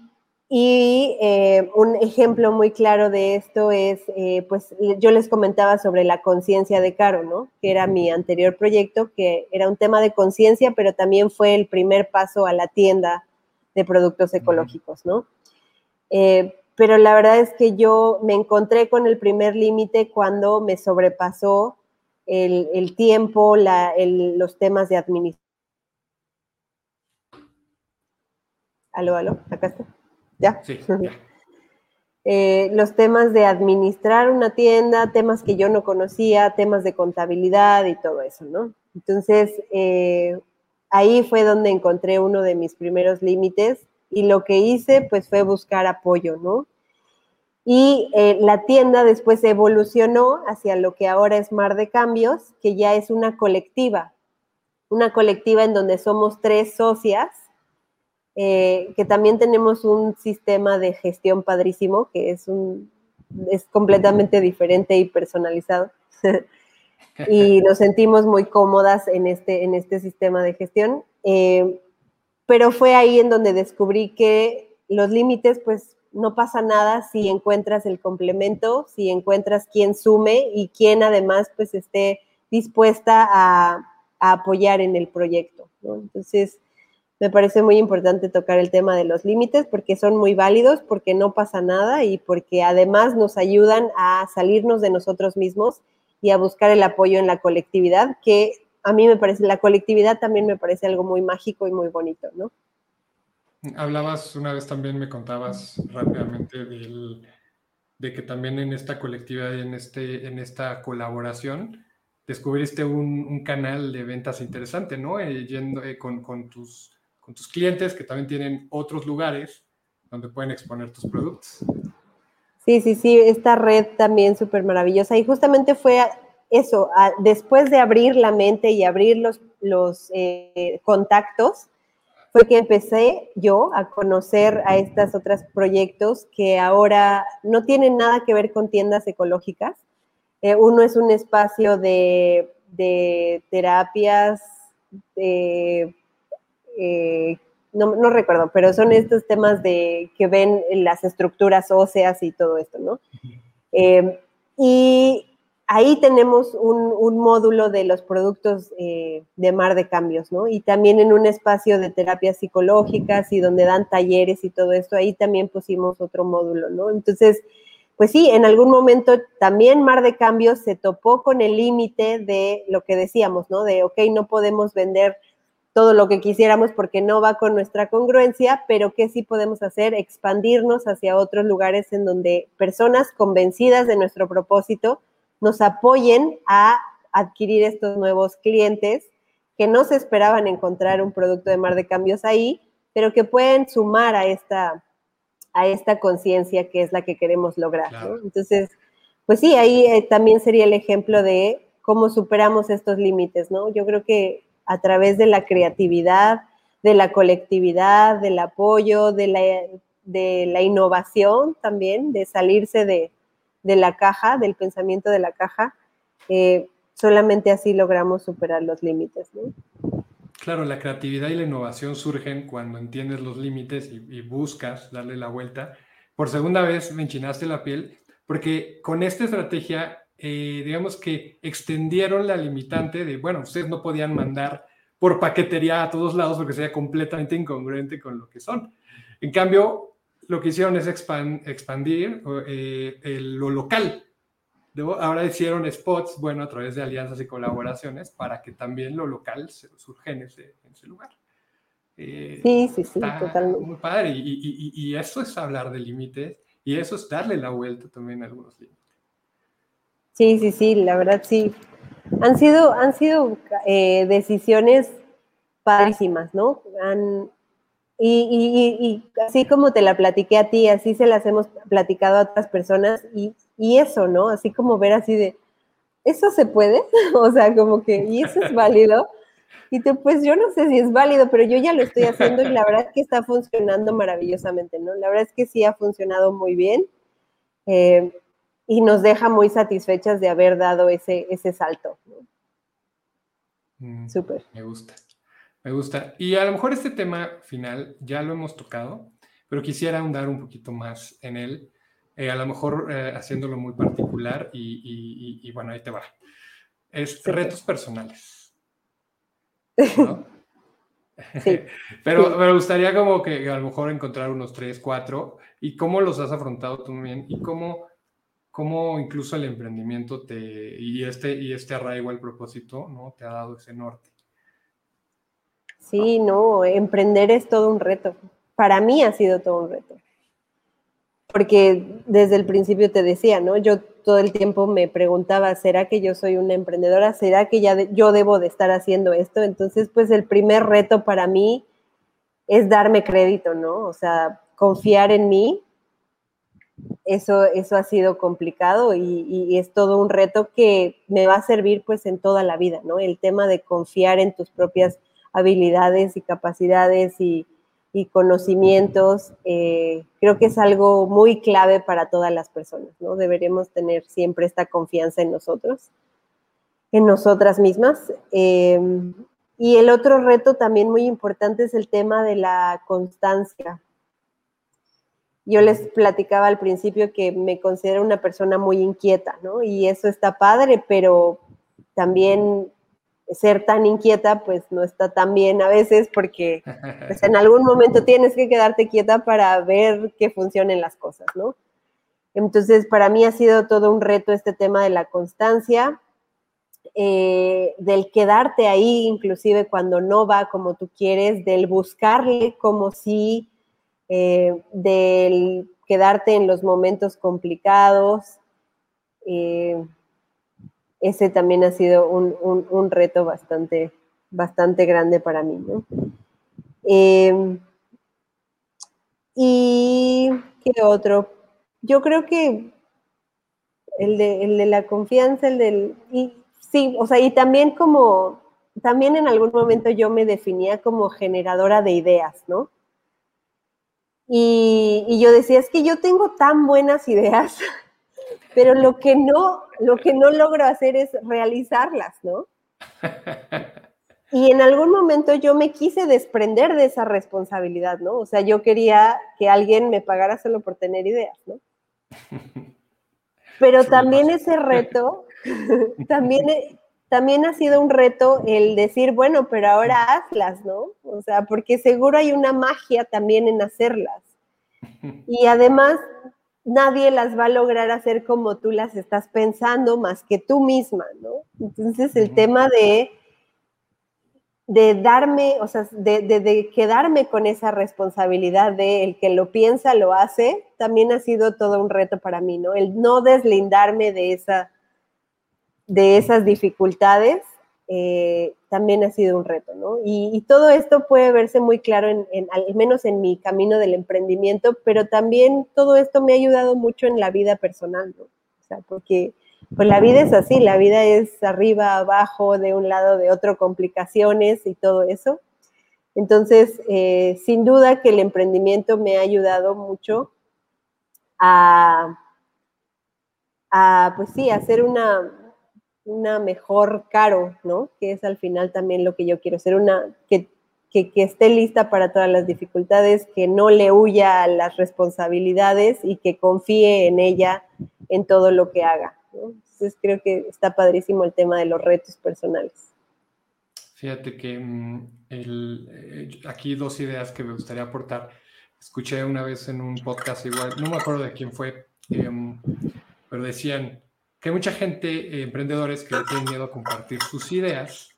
y eh, un ejemplo muy claro de esto es, eh, pues yo les comentaba sobre la conciencia de Caro, ¿no? Que era mi anterior proyecto, que era un tema de conciencia, pero también fue el primer paso a la tienda de productos ecológicos, ¿no? Eh, pero la verdad es que yo me encontré con el primer límite cuando me sobrepasó el, tiempo, los temas de administración. Aló, aló, acá está. ¿Ya? Sí, eh, los temas de administrar una tienda, temas que yo no conocía, temas de contabilidad y todo eso, ¿no? Entonces, eh, ahí fue donde encontré uno de mis primeros límites y lo que hice, pues, fue buscar apoyo, ¿no? Y eh, la tienda después evolucionó hacia lo que ahora es Mar de Cambios, que ya es una colectiva, una colectiva en donde somos tres socias eh, que también tenemos un sistema de gestión padrísimo, que es, un, es completamente diferente y personalizado. y nos sentimos muy cómodas en este, en este sistema de gestión. Eh, pero fue ahí en donde descubrí que los límites, pues no pasa nada si encuentras el complemento, si encuentras quien sume y quien además pues esté dispuesta a, a apoyar en el proyecto. ¿no? Entonces, me parece muy importante tocar el tema de los límites porque son muy válidos, porque no pasa nada y porque además nos ayudan a salirnos de nosotros mismos y a buscar el apoyo en la colectividad, que a mí me parece, la colectividad también me parece algo muy mágico y muy bonito, ¿no? Hablabas una vez también, me contabas rápidamente de que también en esta colectividad y en, este, en esta colaboración descubriste un, canal de ventas interesante, ¿no? Eh, yendo eh, con, con, tus con tus clientes que también tienen otros lugares donde pueden exponer tus productos. Sí, sí, sí, esta red también súper maravillosa. Y justamente fue eso, después de abrir la mente y abrir los, los eh, contactos, fue que empecé yo a conocer a estos otros proyectos que ahora no tienen nada que ver con tiendas ecológicas. Eh, uno es un espacio de, de terapias, de eh, no, recuerdo, pero son estos temas de que ven las estructuras óseas y todo esto, ¿no? Eh, y ahí tenemos un, módulo de los productos eh, de mar de cambios, ¿no? Y también en un espacio de terapias psicológicas y donde dan talleres y todo esto, ahí también pusimos otro módulo, ¿no? Entonces, pues sí, en algún momento también Mar de Cambios se topó con el límite de lo que decíamos, ¿no? De, ok, no podemos vender todo lo que quisiéramos porque no va con nuestra congruencia, pero ¿qué sí podemos hacer? Expandirnos hacia otros lugares en donde personas convencidas de nuestro propósito nos apoyen a adquirir estos nuevos clientes que no se esperaban encontrar un producto de Mar de Cambios ahí, pero que pueden sumar a esta a esta conciencia que es la que queremos lograr. Entonces, pues sí, ahí eh, también sería el ejemplo de cómo superamos estos límites, ¿no? Yo creo que a través de la creatividad, de la colectividad, del apoyo, de la, de la innovación también, de salirse de, la caja, del pensamiento de la caja, eh, solamente así logramos superar los límites. Claro, la creatividad y la innovación surgen cuando entiendes los límites y, buscas darle la vuelta. Por segunda vez me enchinaste la piel, porque con esta estrategia, eh, digamos que extendieron la limitante de, bueno, ustedes no podían mandar por paquetería a todos lados porque sería completamente incongruente con lo que son. En cambio, lo que hicieron es expandir eh, lo local ahora hicieron spots, bueno, a través de alianzas y colaboraciones para que también lo local surja en ese, lugar. Eh, sí, sí, sí, totalmente. Muy padre. Y, eso es hablar de límites y eso es darle la vuelta también a algunos límites. Sí, sí, sí, la verdad sí. Han sido, han sido eh, decisiones padrísimas, ¿no? y, y, así como te la platiqué a ti, así se las hemos platicado a otras personas y y eso, ¿no? Así como ver así de, ¿eso se puede? o sea, como que, ¿y eso es válido? Y tú, pues yo no sé si es válido, pero yo ya lo estoy haciendo y la verdad es que está funcionando maravillosamente, ¿no? La verdad es que sí ha funcionado muy bien eh, y nos deja muy satisfechas de haber dado ese, ese salto. Mm, Súper. Me gusta, me gusta. Y a lo mejor este tema final ya lo hemos tocado, pero quisiera ahondar un poquito más en él. Eh, a lo mejor eh, haciéndolo muy particular y, bueno, ahí te va. Es retos personales. pero me gustaría como que a lo mejor encontrar unos tres, cuatro y cómo los has afrontado tú bien y cómo, cómo incluso el emprendimiento te, y, este, y este arraigo al propósito ¿no? te ha dado ese norte. Sí, no, emprender es todo un reto. Para mí ha sido todo un reto porque desde el principio te decía, ¿no? Yo todo el tiempo me preguntaba, ¿será que yo soy una emprendedora? ¿Será que ya yo debo de estar haciendo esto? Entonces, pues el primer reto para mí es darme crédito, ¿no? O sea, confiar en mí. Eso, eso ha sido complicado y, es todo un reto que me va a servir pues en toda la vida, ¿no? El tema de confiar en tus propias habilidades y capacidades y, conocimientos, eh, creo que es algo muy clave para todas las personas, ¿no? Deberíamos tener siempre esta confianza en nosotros, en nosotras mismas. Eh, y el otro reto también muy importante es el tema de la constancia. Yo les platicaba al principio que me considero una persona muy inquieta, ¿no? Y eso está padre, pero también ser tan inquieta, pues no está tan bien a veces porque pues, en algún momento tienes que quedarte quieta para ver que funcionen las cosas, ¿no? Entonces, para mí ha sido todo un reto este tema de la constancia, eh, del quedarte ahí, inclusive cuando no va como tú quieres, del buscarle como si, eh, del quedarte en los momentos complicados. Eh, ese también ha sido un, reto bastante, bastante grande para mí, ¿no? Em, y qué otro. Yo creo que el de, la confianza, el del. Y, sí, o sea, y también como. También en algún momento yo me definía como generadora de ideas, ¿no? Y, y yo decía, es que yo tengo tan buenas ideas pero lo que no, lo que no logro hacer es realizarlas, ¿no? Y en algún momento yo me quise desprender de esa responsabilidad, ¿no? O sea, yo quería que alguien me pagara solo por tener ideas, ¿no? Pero también ese reto, también, también ha sido un reto el decir, bueno, pero ahora hazlas, ¿no? O sea, porque seguro hay una magia también en hacerlas. Y además, nadie las va a lograr hacer como tú las estás pensando más que tú misma, ¿no? Entonces, el tema de de darme, o sea, de, quedarme con esa responsabilidad de el que lo piensa, lo hace, también ha sido todo un reto para mí, ¿no? El no deslindarme de, esa, de esas dificultades eh, también ha sido un reto, ¿no? Y, todo esto puede verse muy claro, en, al menos en mi camino del emprendimiento, pero también todo esto me ha ayudado mucho en la vida personal, ¿no? O sea, porque pues la vida es así, la vida es arriba, abajo, de un lado, de otro, complicaciones y todo eso. Entonces, eh, sin duda que el emprendimiento me ha ayudado mucho a, pues sí, hacer una, una mejor caro, ¿no? Que es al final también lo que yo quiero, ser una, que, que, que, esté lista para todas las dificultades, que no le huya a las responsabilidades y que confíe en ella en todo lo que haga. Entonces creo que está padrísimo el tema de los retos personales. Fíjate que mm, eh, aquí dos ideas que me gustaría aportar. Escuché una vez en un podcast igual, no me acuerdo de quién fue, em, pero decían que hay mucha gente, eh, emprendedores, que tienen miedo a compartir sus ideas,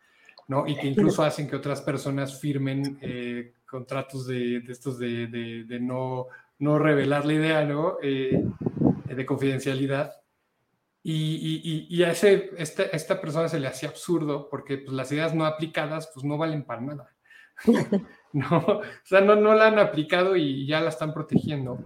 ¿no? Y que incluso hacen que otras personas firmen eh, contratos de, estos de, no, no revelar la idea, ¿no? de confidencialidad. Y, a, ese, este, esta persona se le hacía absurdo porque pues, las ideas no aplicadas pues no valen para nada. no, o sea, no, no la han aplicado y ya la están protegiendo.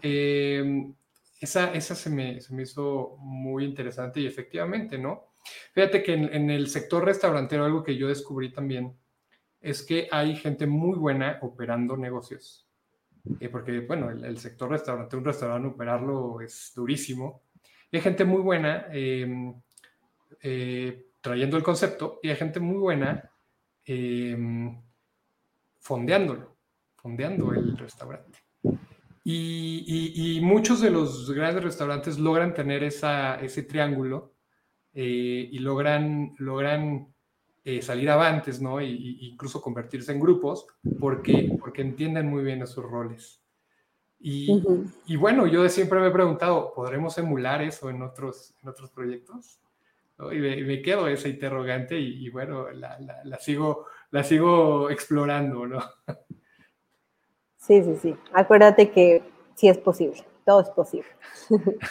Em, esa esa se, me, se me hizo muy interesante y efectivamente, ¿no? Fíjate que en, el sector restaurantero algo que yo descubrí también es que hay gente muy buena operando negocios. Eh, porque, bueno, el, el sector restaurante, un restaurante operarlo es durísimo hay gente muy buena em, eh, trayendo el concepto y hay gente muy buena em, fondeándolo, fondeando el restaurante. Y, muchos de los grandes restaurantes logran tener ese triángulo eh, y logran, logran eh, salir avantes, ¿no? Y, incluso convertirse en grupos porque, porque entienden muy bien esos roles. Y, bueno, yo siempre me he preguntado, ¿podremos emular eso en otros, en otros proyectos? Y, me, quedo esa interrogante y, bueno, la, la, sigo, la sigo explorando, ¿no? Sí, sí, sí. Acuérdate que sí es posible, todo es posible.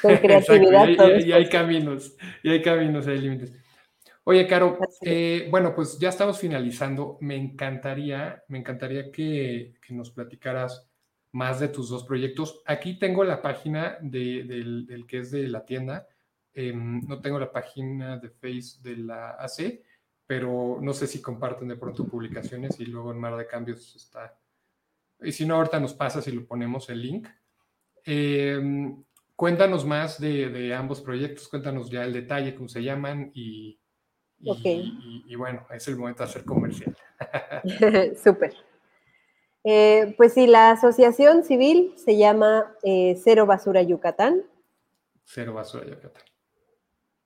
Con creatividad. y, hay caminos, y hay caminos, hay límites. Oye, Caro, eh, bueno, pues ya estamos finalizando. Me encantaría, me encantaría que, que nos platicaras más de tus dos proyectos. Aquí tengo la página del, que es de la tienda. Em, no tengo la página de Face de la AC, pero no sé si comparten de pronto publicaciones y luego en Mar de Cambios está. Y si no, ahorita nos pasa si lo ponemos el link. Em, cuéntanos más de, ambos proyectos, cuéntanos ya el detalle, cómo se llaman y, y bueno, es el momento de hacer comercial. Súper. Eh, pues sí, la asociación civil se llama eh, Cero Basura Yucatán. Cero Basura Yucatán.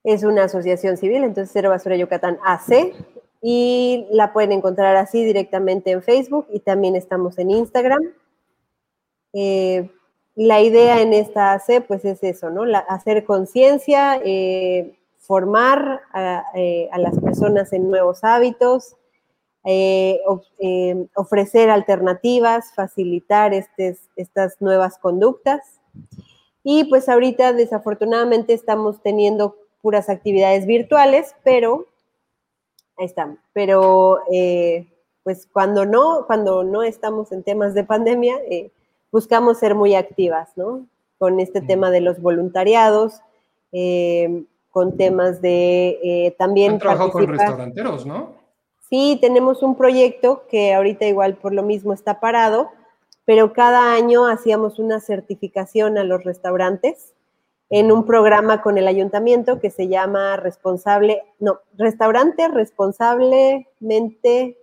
Es una asociación civil, entonces Cero Basura Yucatán AC. Y la pueden encontrar así directamente en Facebook y también estamos en Instagram. Eh, la idea en esta AC, pues es eso, ¿no? hacer conciencia, formar a, las personas en nuevos hábitos, eh, eh, ofrecer alternativas, facilitar estas nuevas conductas. Y pues ahorita desafortunadamente estamos teniendo puras actividades virtuales, pero ahí están. Pero eh, pues cuando no, cuando no estamos en temas de pandemia, buscamos ser muy activas, ¿no? Con este tema de los voluntariados, con temas de también... Han trabajado con restauranteros, ¿no? Sí, tenemos un proyecto que ahorita igual por lo mismo está parado, pero cada año hacíamos una certificación a los restaurantes en un programa con el ayuntamiento que se llama responsable, no, restaurante responsablemente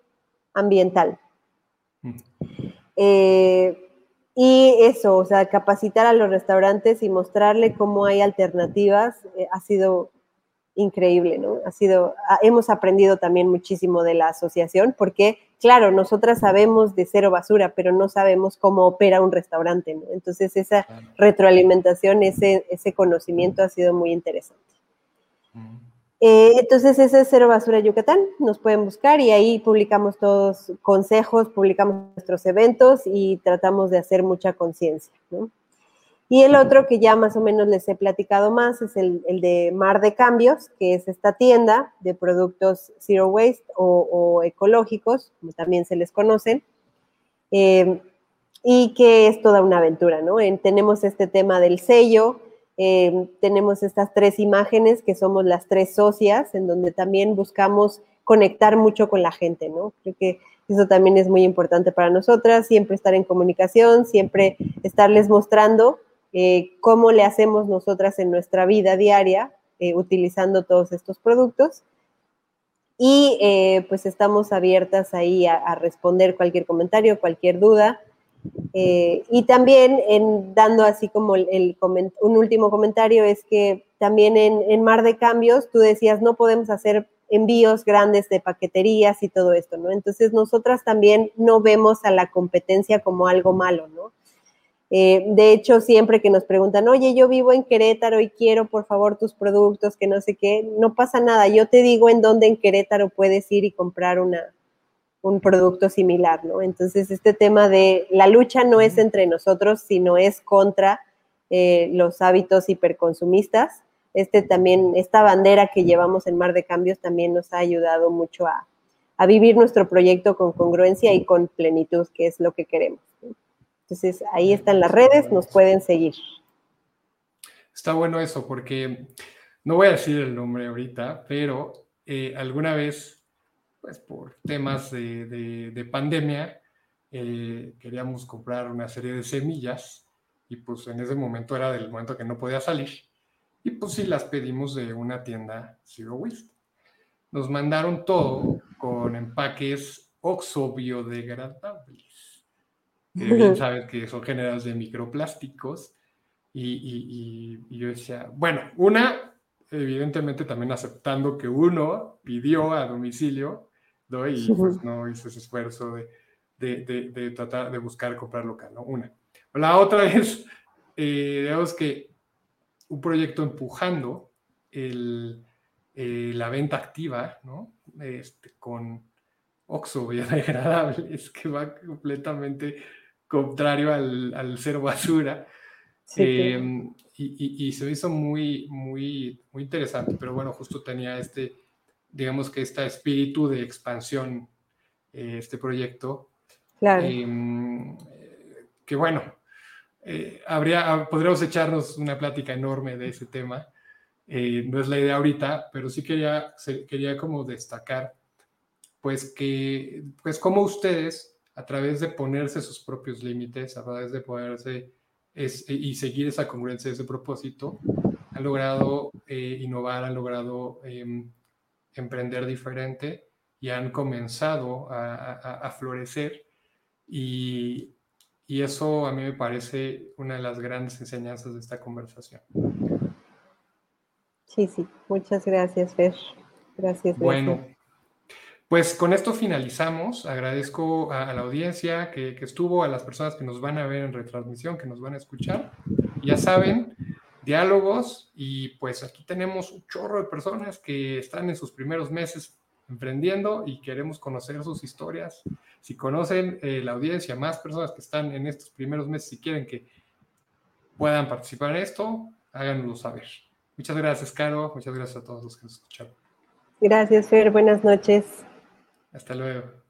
ambiental. Eh, y eso, o sea, capacitar a los restaurantes y mostrarle cómo hay alternativas eh, ha sido increíble, ¿no? Ha sido, hemos aprendido también muchísimo de la asociación porque, claro, nosotras sabemos de cero basura, pero no sabemos cómo opera un restaurante, ¿no? Entonces esa retroalimentación, ese, ese conocimiento ha sido muy interesante. Eh, entonces, ese es Cero Basura Yucatán. Nos pueden buscar y ahí publicamos todos consejos, publicamos nuestros eventos y tratamos de hacer mucha conciencia. Y el otro que ya más o menos les he platicado más es el, de Mar de Cambios, que es esta tienda de productos zero waste o, ecológicos, como también se les conocen, eh, y que es toda una aventura, ¿no? tenemos este tema del sello, eh, tenemos estas tres imágenes que somos las tres socias, en donde también buscamos conectar mucho con la gente, ¿no? Creo que eso también es muy importante para nosotras, siempre estar en comunicación, siempre estarles mostrando eh, cómo le hacemos nosotras en nuestra vida diaria eh, utilizando todos estos productos. Y pues estamos abiertas ahí a responder cualquier comentario, cualquier duda. Eh, y también en, dando así como el, un último comentario es que también en, Mar de Cambios tú decías no podemos hacer envíos grandes de paqueterías y todo esto, ¿no? Entonces nosotras también no vemos a la competencia como algo malo, ¿no? Eh, de hecho, siempre que nos preguntan, oye, yo vivo en Querétaro y quiero por favor tus productos, que no sé qué, no pasa nada. Yo te digo en dónde en Querétaro puedes ir y comprar una, un producto similar, ¿no? Entonces, este tema de la lucha no es entre nosotros, sino es contra eh, los hábitos hiperconsumistas. Este también, esta bandera que llevamos en Mar de Cambios también nos ha ayudado mucho a, vivir nuestro proyecto con congruencia y con plenitud, que es lo que queremos. Entonces, ahí están las redes, nos pueden seguir. Está bueno eso, porque no voy a decir el nombre ahorita, pero eh, alguna vez pues por temas de, pandemia, eh, queríamos comprar una serie de semillas y pues en ese momento era del momento que no podía salir y pues sí las pedimos de una tienda Zero Waste. Nos mandaron todo con empaques oxo biodegradables, que bien sabes que son generados de microplásticos y, y yo decía, bueno, una, evidentemente también aceptando que uno pidió a domicilio y pues no hice ese esfuerzo de, tratar de buscar comprar local, ¿no? Una. La otra es, eh, digamos que un proyecto empujando el, eh, la venta activa, ¿no? Este, con Oxo es que va completamente contrario al, al cero basura. Em, y, y, se hizo muy, muy, muy interesante, pero bueno, justo tenía este digamos que este espíritu de expansión, eh, este proyecto. Claro. Em, que bueno, eh, habría, podríamos echarnos una plática enorme de ese tema. Eh, no es la idea ahorita, pero sí quería, quería como destacar, pues que, pues como ustedes, a través de ponerse sus propios límites, a través de ponerse y seguir esa congruencia, ese propósito, han logrado innovar, han logrado em, emprender diferente y han comenzado a, florecer y, eso a mí me parece una de las grandes enseñanzas de esta conversación. Sí, sí, muchas gracias, Fer. Gracias. Bueno, pues con esto finalizamos. Agradezco a, la audiencia que, estuvo, a las personas que nos van a ver en retransmisión, que nos van a escuchar. Ya saben, diálogos y pues aquí tenemos un chorro de personas que están en sus primeros meses emprendiendo y queremos conocer sus historias. Si conocen eh, la audiencia, más personas que están en estos primeros meses y quieren que puedan participar en esto, háganoslo saber. Muchas gracias, Caro. Muchas gracias a todos los que nos escucharon. Gracias, Fer. Buenas noches. Hasta luego.